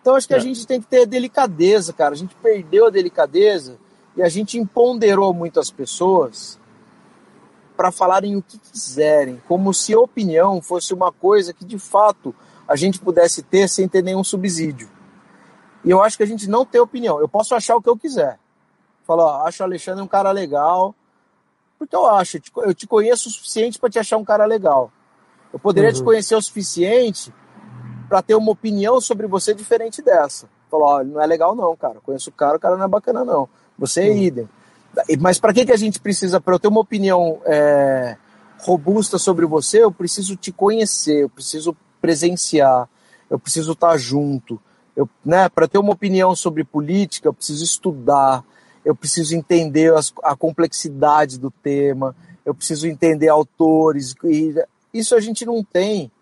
Então acho que é. a gente tem que ter delicadeza, cara. A gente perdeu a delicadeza e a gente empoderou muito as pessoas para falarem o que quiserem, como se a opinião fosse uma coisa que de fato a gente pudesse ter sem ter nenhum subsídio. E eu acho que a gente não tem opinião. Eu posso achar o que eu quiser. Falar, acho o Alexandre um cara legal, porque eu acho, eu te conheço o suficiente para te achar um cara legal. Eu poderia uhum. te conhecer o suficiente para ter uma opinião sobre você diferente dessa. Falar, oh, não é legal não, cara. Conheço o cara, o cara não é bacana não. Você é uhum. idem. Mas para que, que a gente precisa, para eu ter uma opinião é, robusta sobre você, eu preciso te conhecer, eu preciso presenciar, eu preciso estar junto. Eu, né, para ter uma opinião sobre política, eu preciso estudar, eu preciso entender as, a complexidade do tema, eu preciso entender autores. E isso a gente não tem.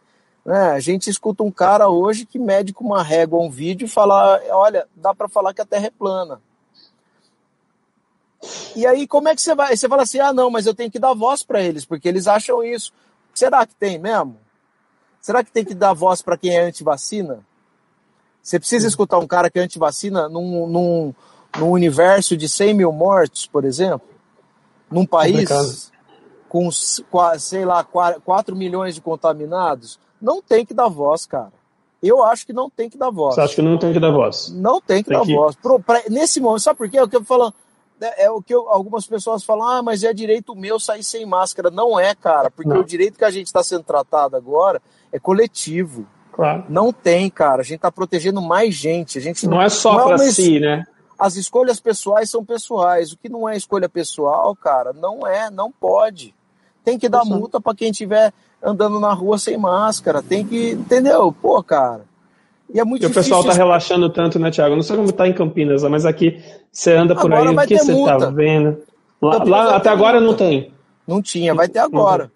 Né? A gente escuta um cara hoje que mede com uma régua um vídeo e fala: olha, dá para falar que a Terra é plana. E aí, como é que você vai? Você fala assim: ah, não, mas eu tenho que dar voz para eles, porque eles acham isso. Será que tem mesmo? Será que tem que dar voz para quem é anti-vacina? Você precisa escutar um cara que é anti-vacina num, num, num, universo de 100 mil mortos, por exemplo? Num país com, sei lá, 4 milhões de contaminados? Não tem que dar voz, cara. Eu acho que não tem que dar voz. Você acha que não tem que dar voz? Não tem que tem dar que... voz. Pro, pra, nesse momento, sabe por quê? É o que eu falando né, é o que eu, algumas pessoas falam, ah, mas é direito meu sair sem máscara. Não é, cara, porque não. o direito que a gente está sendo tratado agora é coletivo. Claro. Não tem, cara. A gente está protegendo mais gente. A gente não, não é só é para si, né? As escolhas pessoais são pessoais. O que não é escolha pessoal, cara, não é, não pode. Tem que dar multa para quem estiver andando na rua sem máscara. Tem que, entendeu? Pô, cara. E é muito e o pessoal tá relaxando tanto, né, Thiago? Não sei como tá em Campinas, mas aqui você anda por agora aí, o que você tá multa. tá vendo? Lá, lá até agora multa. não tem. Não tinha, vai ter agora.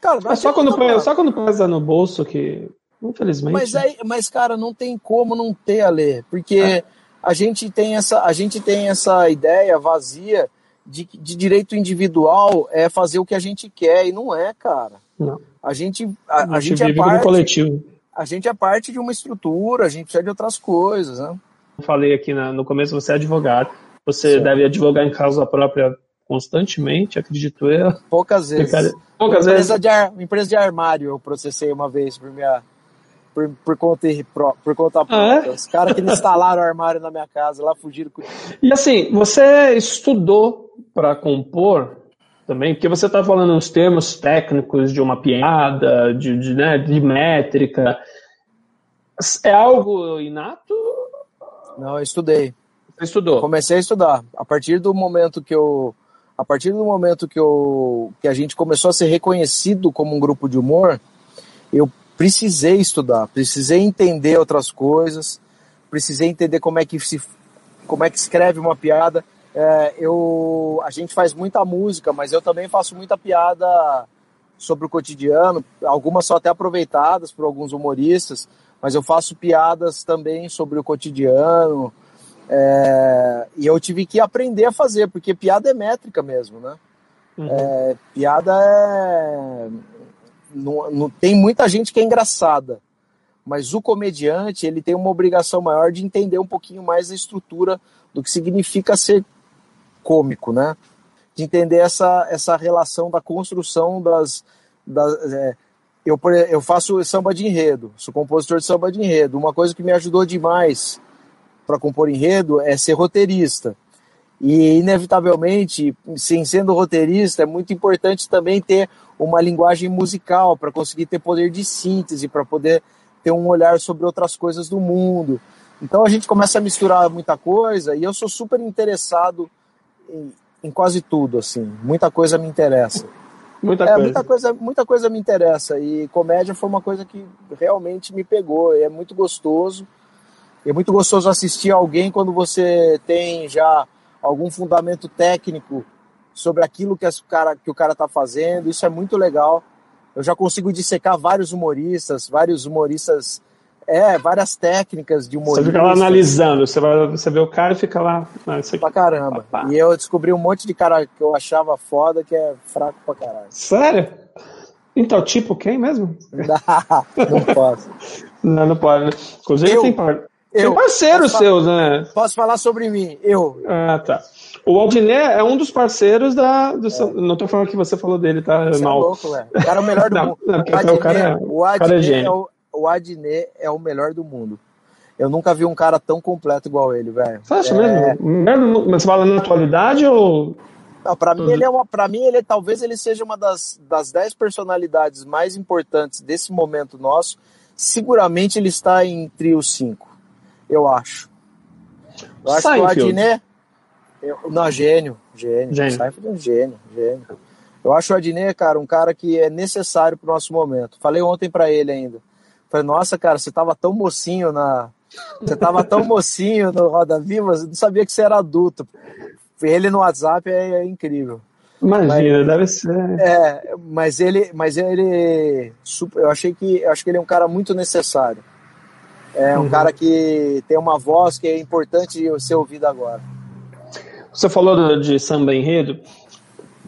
Cara, é só quando, multa, só quando pesa no bolso que, infelizmente. Mas, aí, mas, cara, não tem como não ter, Ale, porque é. a, gente tem essa, a gente tem essa ideia vazia de, de direito individual é fazer o que a gente quer, e não é, cara. Não. A gente, a, a, a gente, gente é parte, coletivo. A gente é parte de uma estrutura, a gente precisa de outras coisas, né? Eu falei aqui na, no começo, você é advogado. Você deve advogar em causa própria constantemente, acredito eu. Poucas vezes. Cara, poucas empresa vezes. De ar, empresa de armário eu processei uma vez por minha por, por conta, por conta própria. Ah, é? Os caras que instalaram o armário na minha casa, lá fugiram. Com... E assim, você estudou para compor também, porque você está falando uns termos técnicos de uma piada, de, de, né, de métrica. É algo inato? Não, eu estudei. Você estudou? Comecei a estudar. A partir do momento que eu a partir do momento que, eu, que a gente começou a ser reconhecido como um grupo de humor, eu precisei estudar, precisei entender outras coisas, precisei entender como é que se como é que escreve uma piada. É, eu, a gente faz muita música, mas eu também faço muita piada sobre o cotidiano. Algumas são até aproveitadas por alguns humoristas, mas eu faço piadas também sobre o cotidiano. É, e eu tive que aprender a fazer, porque piada é métrica mesmo, né? Uhum. É, piada é. Não, não, tem muita gente que é engraçada, mas o comediante ele tem uma obrigação maior de entender um pouquinho mais a estrutura do que significa ser cômico, né? De entender essa, essa relação da construção das. das é, eu, eu faço samba de enredo, sou compositor de samba de enredo. Uma coisa que me ajudou demais para compor enredo é ser roteirista. E, inevitavelmente, sem sendo roteirista, é muito importante também ter uma linguagem musical para conseguir ter poder de síntese, para poder ter um olhar sobre outras coisas do mundo. Então a gente começa a misturar muita coisa e eu sou super interessado em, em quase tudo, assim. Muita coisa me interessa. Muita, é, coisa. muita coisa. Muita coisa me interessa e comédia foi uma coisa que realmente me pegou. É muito gostoso. É muito gostoso assistir alguém quando você tem já algum fundamento técnico sobre aquilo que, o cara, que o cara está fazendo. Isso é muito legal. Eu já consigo dissecar vários humoristas, vários humoristas, é, várias técnicas de humorista. Você fica lá analisando, você, vai, você vê o cara e fica lá. Não, isso aqui... Pra caramba. E eu descobri um monte de cara que eu achava foda que é fraco pra caralho. Sério? Então, tipo quem mesmo? Não, não posso. não, não pode. Né? Inclusive eu, tem. Eu, São parceiros seus, né? Posso falar sobre mim, eu. Ah, tá. O Aldiné é um dos parceiros da. Do, é. Não tô falando que você falou dele, tá? Você é mal. É louco, velho. O cara é o melhor do não, mundo. Não, o, Adnet, o, cara é, o, Adnet é, é o, o Adnet é o melhor do mundo. Eu nunca vi um cara tão completo igual ele, velho. Você acha é... mesmo? Mas você fala na atualidade ou. Não, pra mim, ele é uma. Pra mim, ele talvez ele seja uma das, das dez personalidades mais importantes desse momento nosso. Seguramente ele está entre os cinco eu acho. Eu acho Seinfeld. que o Adnet. Eu, não, gênio, gênio. Gênio. Seinfeld é um gênio, gênio. Eu acho o Adnet, cara, um cara que é necessário pro nosso momento. Falei ontem para ele ainda. Falei, nossa, cara, você tava tão mocinho na. Você tava tão mocinho no Roda Viva, não sabia que você era adulto. Ele no WhatsApp é, é incrível. Imagina, mas, deve ser. É, mas ele, mas ele, eu achei que, eu acho que ele é um cara muito necessário. É um uhum. cara que tem uma voz que é importante ser ouvida agora. Você falou de samba enredo.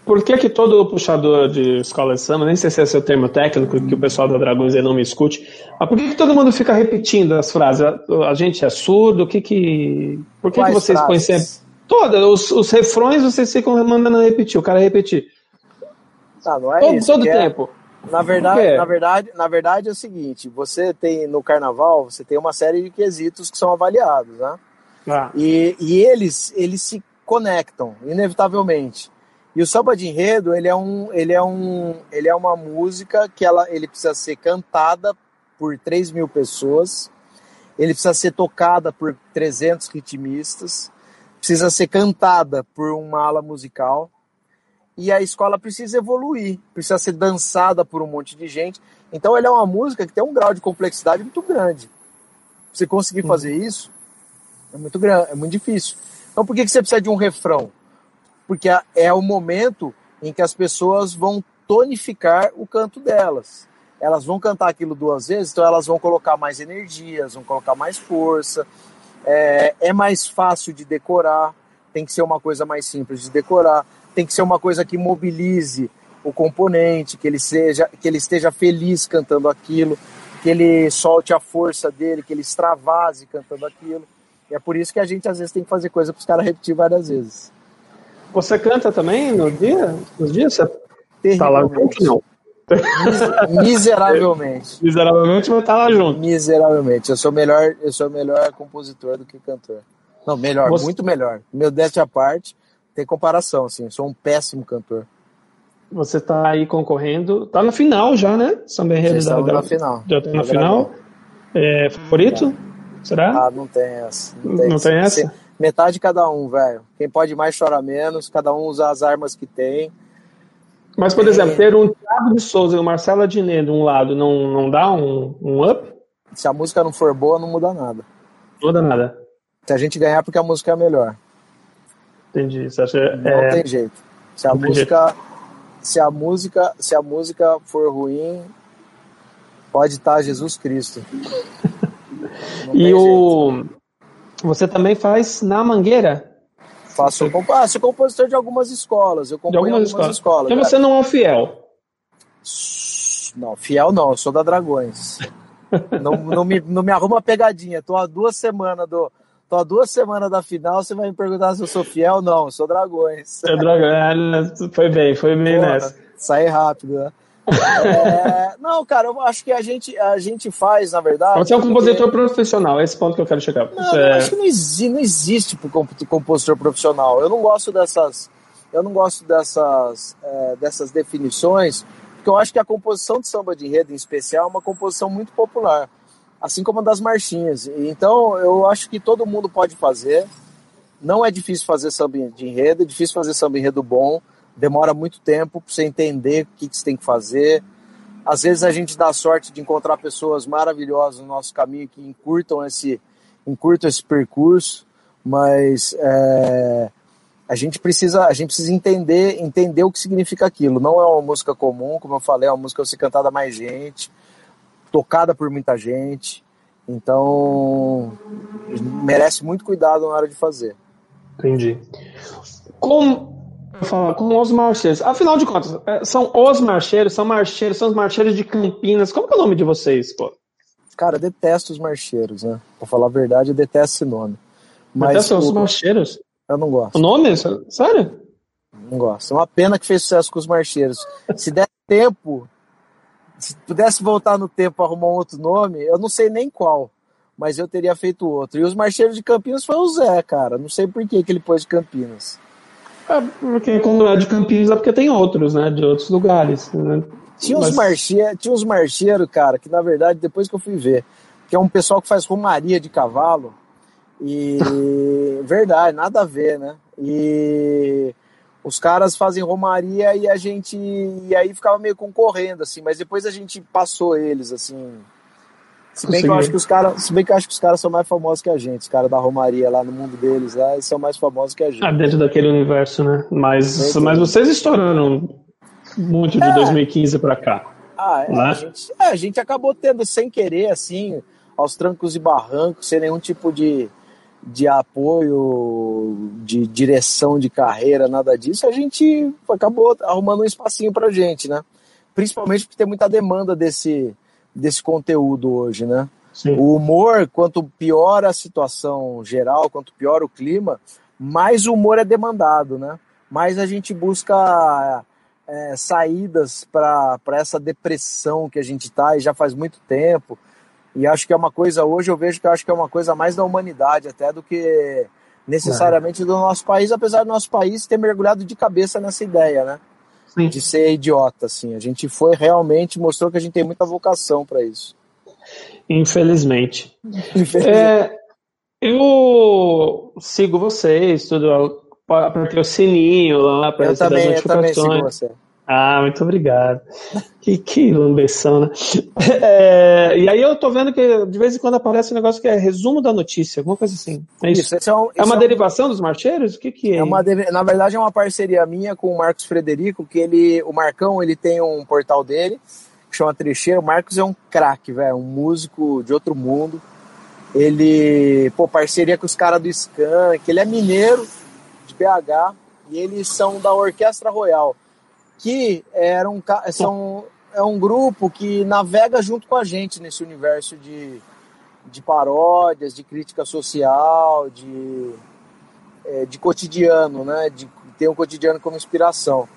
Por que, que todo puxador de escola de samba, nem sei se é seu termo técnico, que o pessoal da Dragões não me escute, mas por que, que todo mundo fica repetindo as frases? A, gente é surdo? O que que. Por que, que vocês põem sempre. Todas, os, os refrões vocês ficam mandando repetir, o cara repetir. Ah, não é todo, isso. Todo é tempo. Na verdade, na verdade, na verdade é o seguinte: você tem no carnaval, você tem uma série de quesitos que são avaliados, né? Ah. E, e eles, eles se conectam, inevitavelmente. E o samba de enredo, ele é um, ele é um, ele é uma música que ela, ele precisa ser cantada por 3 mil pessoas, ele precisa ser tocada por 300 ritmistas, precisa ser cantada por uma ala musical, e a escola precisa evoluir, precisa ser dançada por um monte de gente. Então ele é uma música que tem um grau de complexidade muito grande. Você conseguir fazer isso é muito grande, é muito difícil. Então por que, que você precisa de um refrão? Porque é o momento em que as pessoas vão tonificar o canto delas. Elas vão cantar aquilo duas vezes, então elas vão colocar mais energias, vão colocar mais força. É, é mais fácil de decorar, tem que ser uma coisa mais simples de decorar, tem que ser uma coisa que mobilize o componente, que ele seja, que ele esteja feliz cantando aquilo, que ele solte a força dele, que ele extravase cantando aquilo. E é por isso que a gente às vezes tem que fazer coisa para os caras repetir várias vezes. Você canta também no dia? Nos dias? Você tá lá junto, não? Miseravelmente. Miseravelmente, mas tá lá junto. Miseravelmente. Eu sou melhor, eu sou melhor compositor do que cantor. Não, melhor, Você... muito melhor. Meu deste à parte, tem comparação, assim. Sou um péssimo cantor. Você tá aí concorrendo. Tá na final já, né? Samba Enredo da, da, na final. Já tá na final. É, favorito? Será? Ah, não tem essa. Não tem, não tem essa? Metade cada um, velho. Quem pode mais chora menos, cada um usa as armas que tem. Mas, por é... exemplo, ter um Thiago de Souza e um Marcelo Adnet de um lado não, não dá um, um up? Se a música não for boa, não muda nada. Não muda nada. Se a gente ganhar, porque a música é melhor. Entendi. Você acha, não é... tem jeito. Se a não música, se a música, se a música for ruim, pode estar Jesus Cristo. e o você também faz na Mangueira? Faço, eu ah, sou compositor de algumas escolas. Eu de algumas, algumas escolas. escolas. Então você não é um fiel? Não, fiel não, eu sou da Dragões. não, não, me, não me arruma pegadinha. Tô há duas semanas do, Tô há duas semanas da final, você vai me perguntar se eu sou fiel? Não, eu sou Dragões. É Dragões, foi bem, foi bem Porra, nessa. Sai rápido, né? É, não, cara, eu acho que a gente, a gente faz, na verdade. Você é um compositor porque... profissional, é esse ponto que eu quero chegar. Não, é... acho que não existe, não existe compositor profissional. Eu não gosto dessas, eu não gosto dessas, é, dessas definições, porque eu acho que a composição de samba de enredo, em especial, é uma composição muito popular assim como das marchinhas. Então, eu acho que todo mundo pode fazer. Não é difícil fazer samba de enredo, é difícil fazer samba enredo bom. Demora muito tempo para você entender o que, que você tem que fazer. Às vezes a gente dá sorte de encontrar pessoas maravilhosas no nosso caminho que encurtam esse, encurtam esse percurso, mas é, a gente precisa a gente precisa entender entender o que significa aquilo. Não é uma música comum, como eu falei, é uma música que ser cantada mais gente tocada por muita gente. Então, merece muito cuidado na hora de fazer. Entendi. Com, com os marcheiros. Afinal de contas, é, são os marcheiros, são marcheiros, são os marcheiros de Campinas. Como é o nome de vocês, pô? Cara, eu detesto os marcheiros, né? Pra falar a verdade, eu detesto esse nome. Mas detesto os marcheiros? Eu não gosto. O nome? Sério? Não gosto. É uma pena que fez sucesso com os marcheiros. Se der tempo, se pudesse voltar no tempo arrumar um outro nome, eu não sei nem qual, mas eu teria feito outro. E os marcheiros de Campinas foi o Zé, cara. Não sei por que, que ele pôs de Campinas. É, porque quando é de Campinas é porque tem outros, né? De outros lugares. Né? Tinha uns, mas... marcheiros, tinha uns marcheiros, cara, que na verdade, depois que eu fui ver, que é um pessoal que faz romaria de cavalo. E. verdade, nada a ver, né? E os caras fazem romaria e a gente e aí ficava meio concorrendo assim, mas depois a gente passou eles assim. Se bem que eu acho que os caras, se bem que eu acho que os caras são mais famosos que a gente, os caras da romaria lá no mundo deles lá, eles são mais famosos que a gente. Ah, dentro daquele universo, né? Mas mas vocês estouraram muito de é. 2015 para cá. Ah, é, né? a, gente, é, a gente acabou tendo sem querer assim, aos trancos e barrancos, sem nenhum tipo de de apoio, de direção de carreira, nada disso, a gente acabou arrumando um espacinho pra gente, né? Principalmente porque tem muita demanda desse, desse conteúdo hoje, né? Sim. O humor, quanto pior a situação geral, quanto pior o clima, mais o humor é demandado, né? Mais a gente busca é, saídas para essa depressão que a gente está e já faz muito tempo. E acho que é uma coisa, hoje eu vejo que acho que é uma coisa mais da humanidade até do que necessariamente do nosso país, apesar do nosso país ter mergulhado de cabeça nessa ideia, né? Sim. De ser idiota, assim. A gente foi realmente, mostrou que a gente tem muita vocação para isso. Infelizmente. Infelizmente. É, eu sigo vocês, tudo, apertei o sininho lá para receber as notificações. Eu também sigo você. Ah, muito obrigado. Que, que lambeção, né? É, e aí eu tô vendo que de vez em quando aparece um negócio que é resumo da notícia, alguma coisa assim. É isso. isso é, um, é uma é derivação um... dos marcheiros? O que que é? é uma, na verdade é uma parceria minha com o Marcos Frederico, que ele, o Marcão, ele tem um portal dele, que chama Trecheiro. O Marcos é um craque, velho, um músico de outro mundo. Ele, pô, parceria com os caras do Skank, ele é mineiro, de BH, e eles são da Orquestra Royal que era um, são, é um grupo que navega junto com a gente nesse universo de, de paródias, de crítica social, de, é, de cotidiano, né? De ter um cotidiano como inspiração.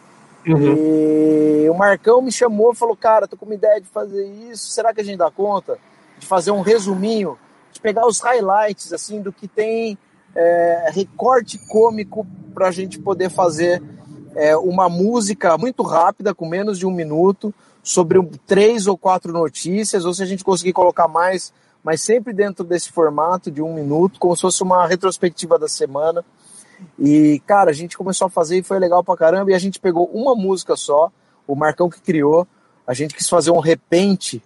Uhum. E o Marcão me chamou e falou: Cara, tô com uma ideia de fazer isso, será que a gente dá conta? De fazer um resuminho, de pegar os highlights assim do que tem é, recorte cômico para a gente poder fazer é, uma música muito rápida, com menos de um minuto, sobre três ou quatro notícias, ou se a gente conseguir colocar mais, mas sempre dentro desse formato de um minuto, como se fosse uma retrospectiva da semana. E, cara, a gente começou a fazer e foi legal pra caramba, e a gente pegou uma música só, o Marcão que criou, a gente quis fazer um repente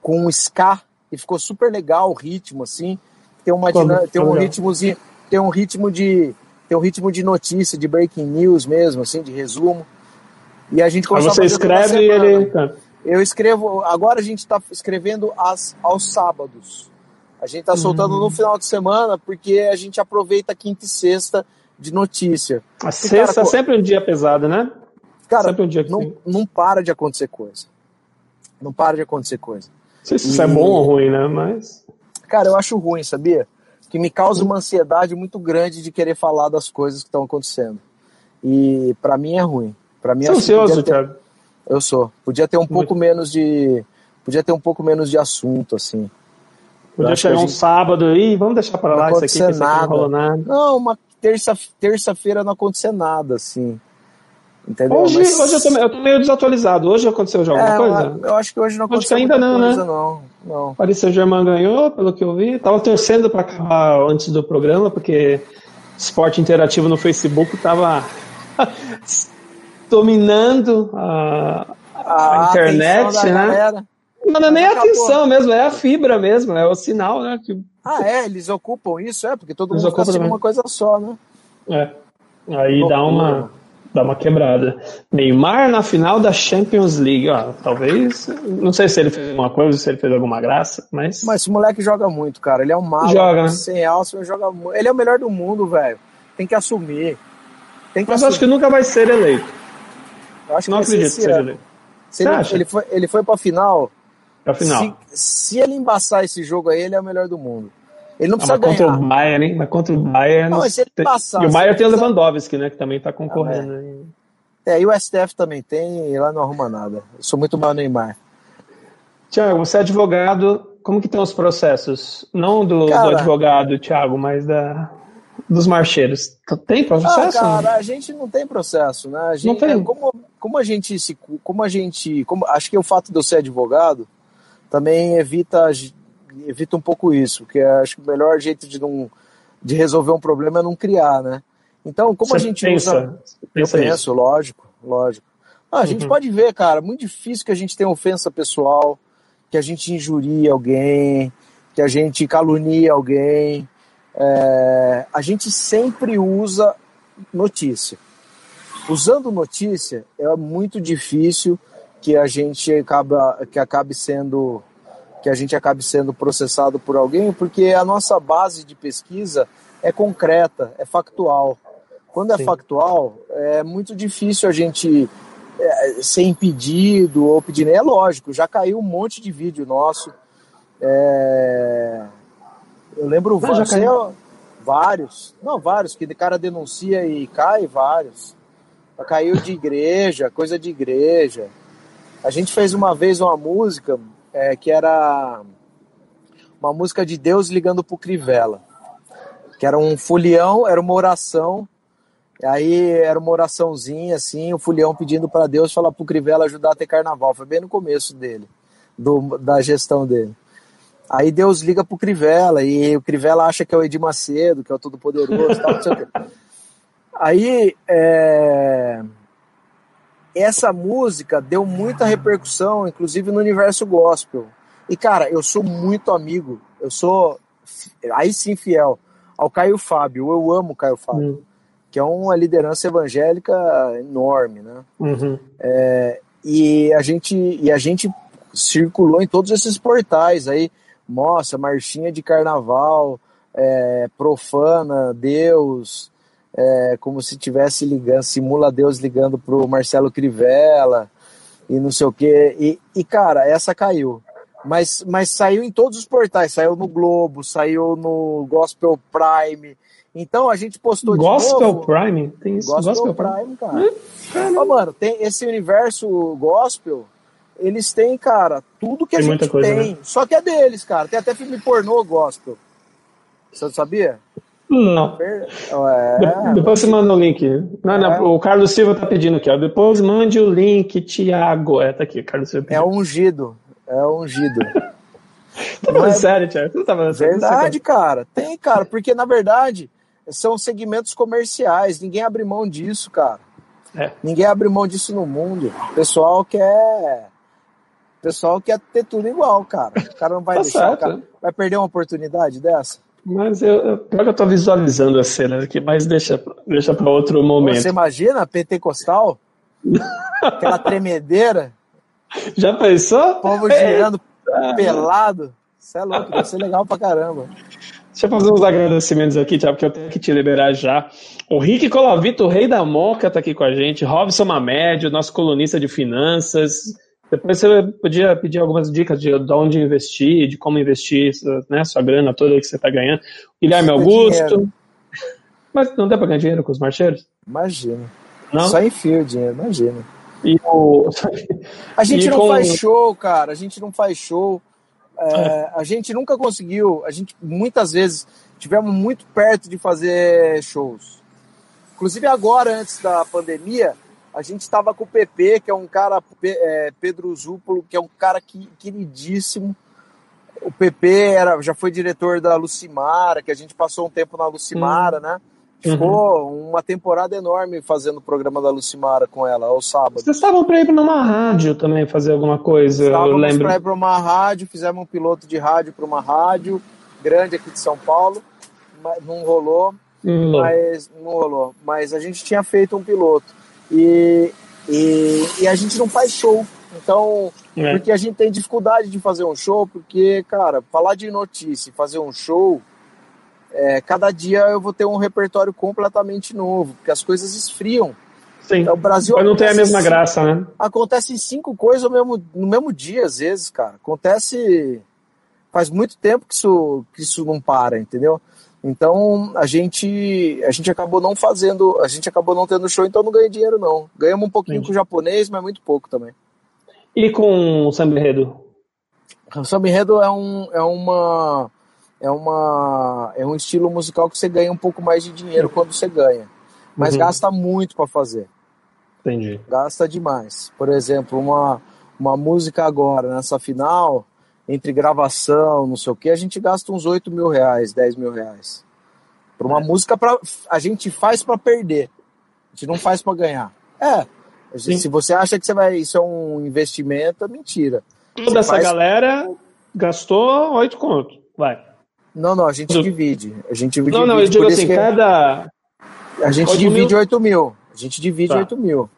com um ska, e ficou super legal o ritmo, assim, tem, uma tem um ritmozinho, tem um ritmo de tem um ritmo de notícia, de breaking news mesmo, assim, de resumo. E a gente começou você escreve e ele. Eu escrevo. Agora a gente está escrevendo as, aos sábados. A gente está soltando uhum. no final de semana porque a gente aproveita quinta e sexta de notícia. A e, sexta cara, é sempre um dia pesado, né? Cara, sempre um dia que não, não para de acontecer coisa. Não para de acontecer coisa. Não sei se isso é bom ou ruim, né? Mas. Cara, eu acho ruim, sabia? Que me causa uma ansiedade muito grande de querer falar das coisas que estão acontecendo. E para mim é ruim. Para mim Você é ansioso, ter... Thiago? Eu sou. Podia ter um pouco menos de podia ter um pouco menos de assunto assim. Podia chegar gente... um sábado aí, vamos deixar para lá isso aqui, que nada. não nada. Não, uma terça terça-feira não acontecer nada assim. Entendeu? Hoje, Mas... hoje eu, tô, eu tô meio desatualizado. Hoje aconteceu já alguma é, coisa? Eu acho que hoje não aconteceu acho que ainda não, coisa, né? não. Não. Paris Saint-Germain ganhou, pelo que eu vi. Tava torcendo para acabar antes do programa, porque esporte interativo no Facebook tava dominando a, a, a internet, né? Não, não é nem a atenção mesmo, é a fibra mesmo, é o sinal, né? Que... Ah, é? Eles ocupam isso? É, porque todo mundo está uma coisa só, né? É. Aí dá uma dá uma quebrada. Neymar na final da Champions League, ó, talvez, não sei se ele fez alguma coisa, se ele fez alguma graça, mas... Mas esse moleque joga muito, cara, ele é um malo, joga, né? sem alça, ele joga muito, ele é o melhor do mundo, velho, tem que assumir. Tem que mas assumir. acho que nunca vai ser eleito. Eu acho que não acredito que seja eleito. Se ele, ele, foi, ele foi pra final, pra final. Se, se ele embaçar esse jogo aí, ele é o melhor do mundo. Ele não precisa ah, ganhar. Contra o Bayern, hein? Mas contra o Bayern. Não, se ele passar, e o Bayern tem o Lewandowski, né? Que também tá concorrendo. Ah, é. é, e o STF também tem, e lá não arruma nada. Eu sou muito mal Neymar. Tiago, você é advogado. Como que estão os processos? Não do, cara, do advogado, Tiago, mas da, dos marcheiros. Tem processo? Ah, cara, a gente não tem processo, né? A gente, não tem. Como, como a gente se. Como a gente. Como, acho que o fato de eu ser advogado também evita evita um pouco isso, porque acho que o melhor jeito de, não, de resolver um problema é não criar, né? Então, como Você a gente pensa, usa. Pensa eu penso, lógico, lógico. Ah, a gente uhum. pode ver, cara, muito difícil que a gente tenha ofensa pessoal, que a gente injurie alguém, que a gente calunie alguém. É, a gente sempre usa notícia. Usando notícia, é muito difícil que a gente acaba, que acabe sendo que a gente acabe sendo processado por alguém, porque a nossa base de pesquisa é concreta, é factual. Quando é Sim. factual, é muito difícil a gente é, ser impedido ou pedir. É lógico, já caiu um monte de vídeo nosso. É... Eu lembro Não, já caiu... vários. Não, vários, que o cara denuncia e cai, vários. Já caiu de igreja, coisa de igreja. A gente fez uma vez uma música é, que era uma música de Deus ligando pro Crivella. Que era um folião, era uma oração. Aí era uma oraçãozinha, assim, o folião pedindo para Deus falar pro Crivella ajudar a ter carnaval. Foi bem no começo dele, do, da gestão dele. Aí Deus liga pro Crivella e o Crivella acha que é o Edir Macedo, que é o Todo-Poderoso, tal, não sei o quê. Aí, é... essa música deu muita repercussão, inclusive no universo gospel. E, cara, eu sou muito amigo, eu sou, aí sim, fiel ao Caio Fábio. Eu amo o Caio Fábio, uhum. que é uma liderança evangélica enorme, né? Uhum. É, e, a gente, e a gente circulou em todos esses portais aí, mostra marchinha de carnaval, é, profana Deus, é, como se tivesse ligando, simula Deus ligando pro Marcelo Crivella e não sei o que. E, e, cara, essa caiu. Mas, mas saiu em todos os portais, saiu no Globo, saiu no Gospel Prime. Então a gente postou Gospel de novo. Prime? Tem isso? Gospel, Gospel Prime, cara. Hum, oh, mano, tem esse universo gospel, eles têm, cara, tudo que a gente coisa, tem. Né? Só que é deles, cara. Tem até filme pornô gospel. Você sabia? Não. É, depois você manda o link. Não, não, é. o Carlos Silva tá pedindo aqui, ó. Depois mande o link, Tiago. É, tá aqui, Carlos Silva. Pedindo. É ungido. É ungido. tá falando é... sério, Tiago? Você tá falando Verdade, cara. Tem, cara, porque na verdade são segmentos comerciais. Ninguém abre mão disso, cara. É. Ninguém abre mão disso no mundo. O pessoal quer. Pessoal quer ter tudo igual, cara. O cara não vai tá deixar. Certo. Cara... Vai perder uma oportunidade dessa? Mas eu, eu, eu tô visualizando a cena aqui, mas deixa, deixa para outro momento. Você imagina pentecostal? Aquela tremedeira? Já pensou? O povo girando pelado. Isso é louco, vai ser legal pra caramba. Deixa eu fazer uns agradecimentos aqui, Tiago, porque eu tenho que te liberar já. O Rick Colavito, o rei da moca, tá aqui com a gente. Robson Mamédio, nosso colunista de finanças. Depois você podia pedir algumas dicas de, de onde investir, de como investir né, sua grana toda que você está ganhando. Guilherme Augusto. Dinheiro. Mas não dá para ganhar dinheiro com os marcheiros? Imagina. Não? Só enfia o dinheiro, imagina. E o... A gente e não com... faz show, cara. A gente não faz show. É, é. A gente nunca conseguiu. A gente muitas vezes tivemos muito perto de fazer shows. Inclusive agora, antes da pandemia, a gente estava com o PP, que é um cara, é, Pedro Zúpolo, que é um cara que, queridíssimo. O PP era, já foi diretor da Lucimara, que a gente passou um tempo na Lucimara, hum. né? Ficou uhum. uma temporada enorme fazendo o programa da Lucimara com ela, aos sábados. Vocês estavam para ir para uma rádio também fazer alguma coisa, Estávamos eu lembro. para ir para uma rádio, fizemos um piloto de rádio para uma rádio grande aqui de São Paulo, mas não rolou, uhum. mas não rolou. Mas a gente tinha feito um piloto. E, e, e a gente não faz show. Então, é. porque a gente tem dificuldade de fazer um show, porque, cara, falar de notícia e fazer um show, é, cada dia eu vou ter um repertório completamente novo, porque as coisas esfriam. Sim. Então, o Brasil Mas não tem a mesma cinco, graça, né? Acontece cinco coisas no mesmo, no mesmo dia, às vezes, cara. Acontece. Faz muito tempo que isso, que isso não para, entendeu? Então a gente a gente acabou não fazendo, a gente acabou não tendo show, então não ganhei dinheiro não. Ganhamos um pouquinho Entendi. com o japonês, mas muito pouco também. E com o samba enredo? O samba enredo é um é uma é uma é um estilo musical que você ganha um pouco mais de dinheiro quando você ganha, mas uhum. gasta muito para fazer. Entendi. Gasta demais. Por exemplo, uma uma música agora nessa final entre gravação, não sei o que, a gente gasta uns 8 mil reais, 10 mil reais. Para uma é. música, pra, a gente faz para perder. A gente não faz para ganhar. É. Gente, se você acha que você vai, isso é um investimento, é mentira. Toda você essa faz... galera gastou 8 conto. Vai. Não, não, a gente divide. A gente divide. Não, não, eu digo assim, cada. A gente 8 divide mil? 8 mil. A gente divide tá. 8 mil.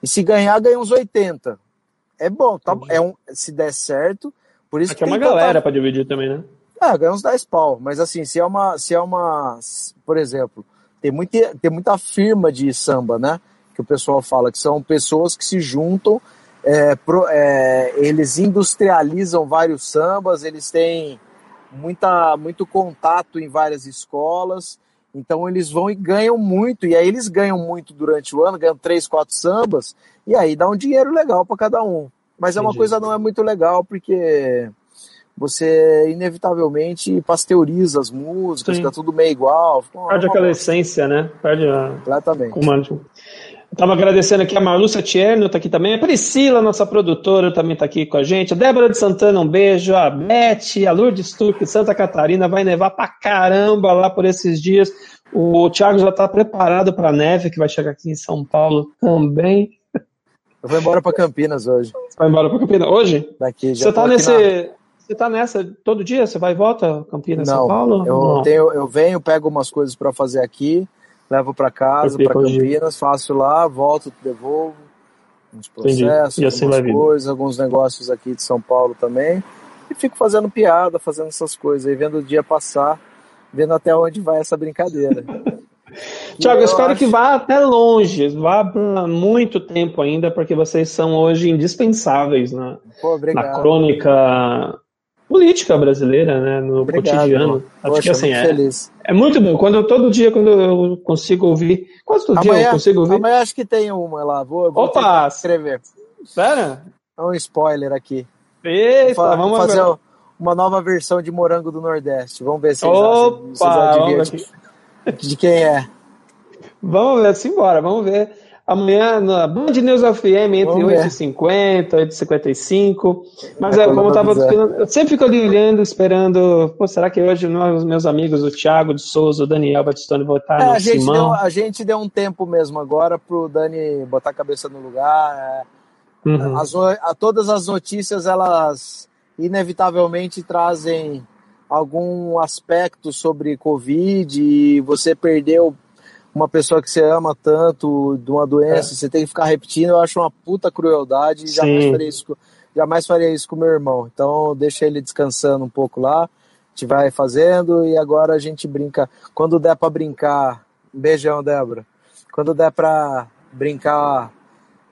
E se ganhar, ganha uns 80. É bom, tá? É um, se der certo, por isso Aqui é uma galera para dividir também, né? É, ganha uns 10 pau. Mas assim, se é uma. Se é uma. Por exemplo, tem muita, tem muita firma de samba, né? Que o pessoal fala, que são pessoas que se juntam, é, pro, é, eles industrializam vários sambas, eles têm muita, muito contato em várias escolas. Então eles vão e ganham muito, e aí eles ganham muito durante o ano, ganham três, quatro sambas, e aí dá um dinheiro legal para cada um. Mas é uma coisa não é muito legal, porque você inevitavelmente pasteuriza as músicas, Sim. fica tudo meio igual. Perde aquela essência, né? Perde a... Completamente. Estava agradecendo aqui a Marlúcia Tierno, está aqui também. A Priscila, nossa produtora, também está aqui com a gente. A Débora de Santana, um beijo. A Beth, a Lourdes Turque, Santa Catarina. Vai nevar pra caramba lá por esses dias. O Thiago já está preparado para a neve, que vai chegar aqui em São Paulo também. Eu vou embora para Campinas hoje. Você vai embora para Campinas hoje? Daqui, já Você tá nesse. na- Você tá nessa todo dia? Você vai e volta Campinas, São Não, Paulo? eu, Não. tenho, eu venho, pego umas coisas para fazer aqui, levo para casa, para. Campinas, faço lá, volto, devolvo. Uns processos, assim algumas coisas, alguns negócios aqui de São Paulo também. E fico fazendo piada, fazendo essas coisas aí, vendo o dia passar, vendo até onde vai essa brincadeira. Tiago, eu espero acho- que vá até longe, vá muito tempo ainda, porque vocês são hoje indispensáveis na, Pô, na crônica política brasileira, né, no Obrigado. cotidiano. Acho Poxa, que assim, é, feliz. é muito bom. Quando eu- todo dia, quando eu consigo ouvir, quase todo dia eu consigo ouvir. amanhã acho que tem uma lá. Vou, vou Opa! escrever. É um spoiler aqui. Eita, vamos fazer um- uma nova versão de Morango do Nordeste. Vamos ver se vocês, Opa, vocês vamos de, quem é. Vamos ver, simbora, vamos ver. Amanhã na Band News FM entre Vamos ver. 8h50 e 8h55. Mas É, é, como eu tava eu sempre fico ali olhando, esperando. Pô, será que hoje nós, os meus amigos, o Thiago de Souza, o Daniel Batistoni, vão estar É, no a, gente Simão? deu, a gente deu um tempo mesmo agora pro Dani botar a cabeça no lugar. é. Uhum. As a- todas as notícias, elas inevitavelmente trazem algum aspecto sobre Covid e você perdeu uma pessoa que você ama tanto de uma doença, você tem que ficar repetindo, eu acho uma puta crueldade e jamais faria, isso, com- jamais faria isso com meu irmão. Então deixa ele descansando um pouco lá, a gente vai fazendo e agora a gente brinca. Quando der pra brincar, beijão, Débora. Quando der pra brincar,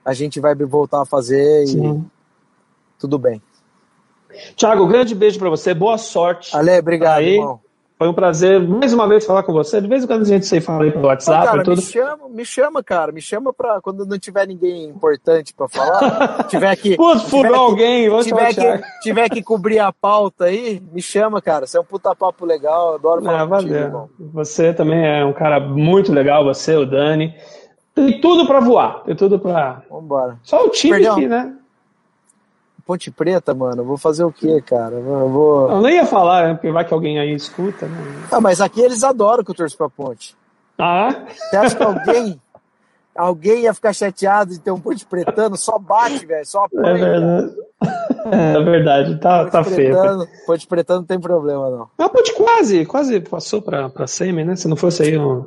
a gente vai voltar a fazer e Sim. tudo bem. Thiago, grande beijo pra você, boa sorte. Ale, obrigado, Aí, irmão. Foi um prazer mais uma vez falar com você. De vez em quando a gente se fala aí pelo WhatsApp cara, e tudo. me chama, me chama, cara. Me chama pra quando não tiver ninguém importante pra falar. tiver que. Putz, furou alguém, chamar tiver que, tiver que cobrir a pauta aí, me chama, cara. Você é um puta papo legal. Adoro falar Ah, contigo. Você também é um cara muito legal, você, o Dani. Tem tudo pra voar, tem tudo pra. Vambora. Só o time Perdão. aqui, né? Ponte Preta, mano. Vou fazer o quê, cara? Eu vou. Eu nem ia falar, né? Porque vai que alguém aí escuta, né? Ah, mas aqui eles adoram que eu torço pra Ponte. Ah, é? Você acha que alguém. Alguém ia ficar chateado de ter um Ponte Pretano? Só bate, velho. Só é apanha. cara. verdade. É verdade, tá, tá Ponte feio. Pretano, Ponte Pretano não tem problema, não. Mas pode quase, quase passou pra, pra semi, né? Se não fosse aí um.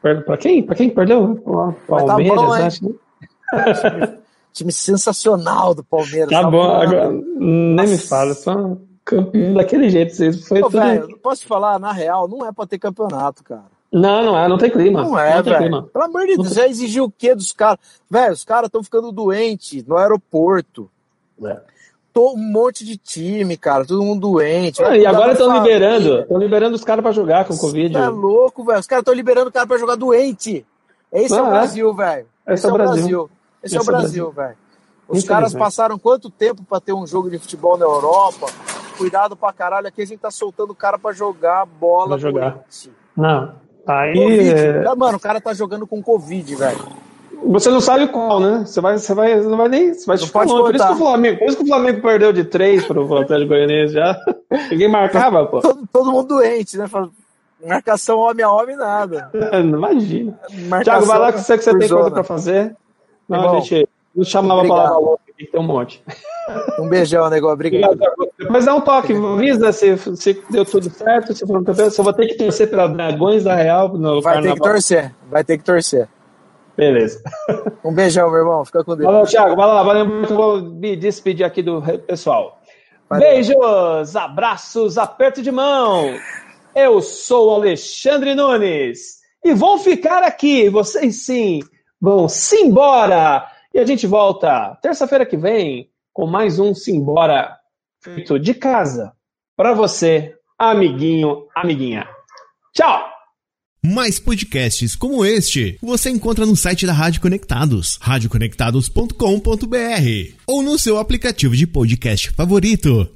Pra quem? Pra quem perdeu? Mas tá Palmeiras, bom, acho. né? Time sensacional do Palmeiras. Tá bom, voando. agora nem me fala. Foi campeão daquele jeito. Foi Ô, tudo. velho, não posso falar, na real, não é pra ter campeonato, cara. Não, não é, não tem clima. Não é, velho. Pelo amor de Deus, já exigiu o quê dos caras? Velho, os caras estão ficando doentes no aeroporto. É. Tô um monte de time, cara, todo mundo doente. Ah, e agora estão liberando, estão liberando os caras pra jogar com Covid. Tá louco, velho. Os caras estão liberando o cara pra jogar doente. Esse é Ah, o é? Brasil, velho. Esse, é o Brasil. Esse, é o Brasil, velho. Os caras passaram quanto tempo pra ter um jogo de futebol na Europa? Cuidado pra caralho. Aqui a gente tá soltando o cara pra jogar bola Pra jogar. Não. Aí Covid. é, Ah, Mano, o cara tá jogando com Covid, velho. você não sabe qual, né? Você vai, você vai, não vai nem, você vai pode longe. Por isso, que o Flamengo, por isso que o Flamengo perdeu de três pro Atlético Goianiense já. Ninguém marcava, pô. Todo, todo mundo doente, né? Marcação homem a homem, nada. Não Imagina. Marcação Thiago, vai lá que você, que você tem coisa pra fazer. Não, a gente não chamava a obrigado. palavra louca tem um monte. Um beijão, negócio. Obrigado. Depois dá um toque, avisa se, se deu tudo certo, se for um campeão. Só vou ter que torcer para Dragões da Real no Vai ter que carnaval. torcer. Vai ter que torcer. Beleza. Um beijão, meu irmão. Fica com Deus. Valeu, Thiago. Vai lá, valeu muito. Vou me despedir aqui do pessoal. Valeu. Beijos, abraços, aperto de mão. Eu sou o Alexandre Nunes e vou ficar aqui. Vocês sim vão simbora. E a gente volta terça-feira que vem com mais um Simbora feito de casa para você, amiguinho, amiguinha. Tchau! Mais podcasts como este você encontra no site da Rádio Conectados, radioconectados.com.br ou no seu aplicativo de podcast favorito.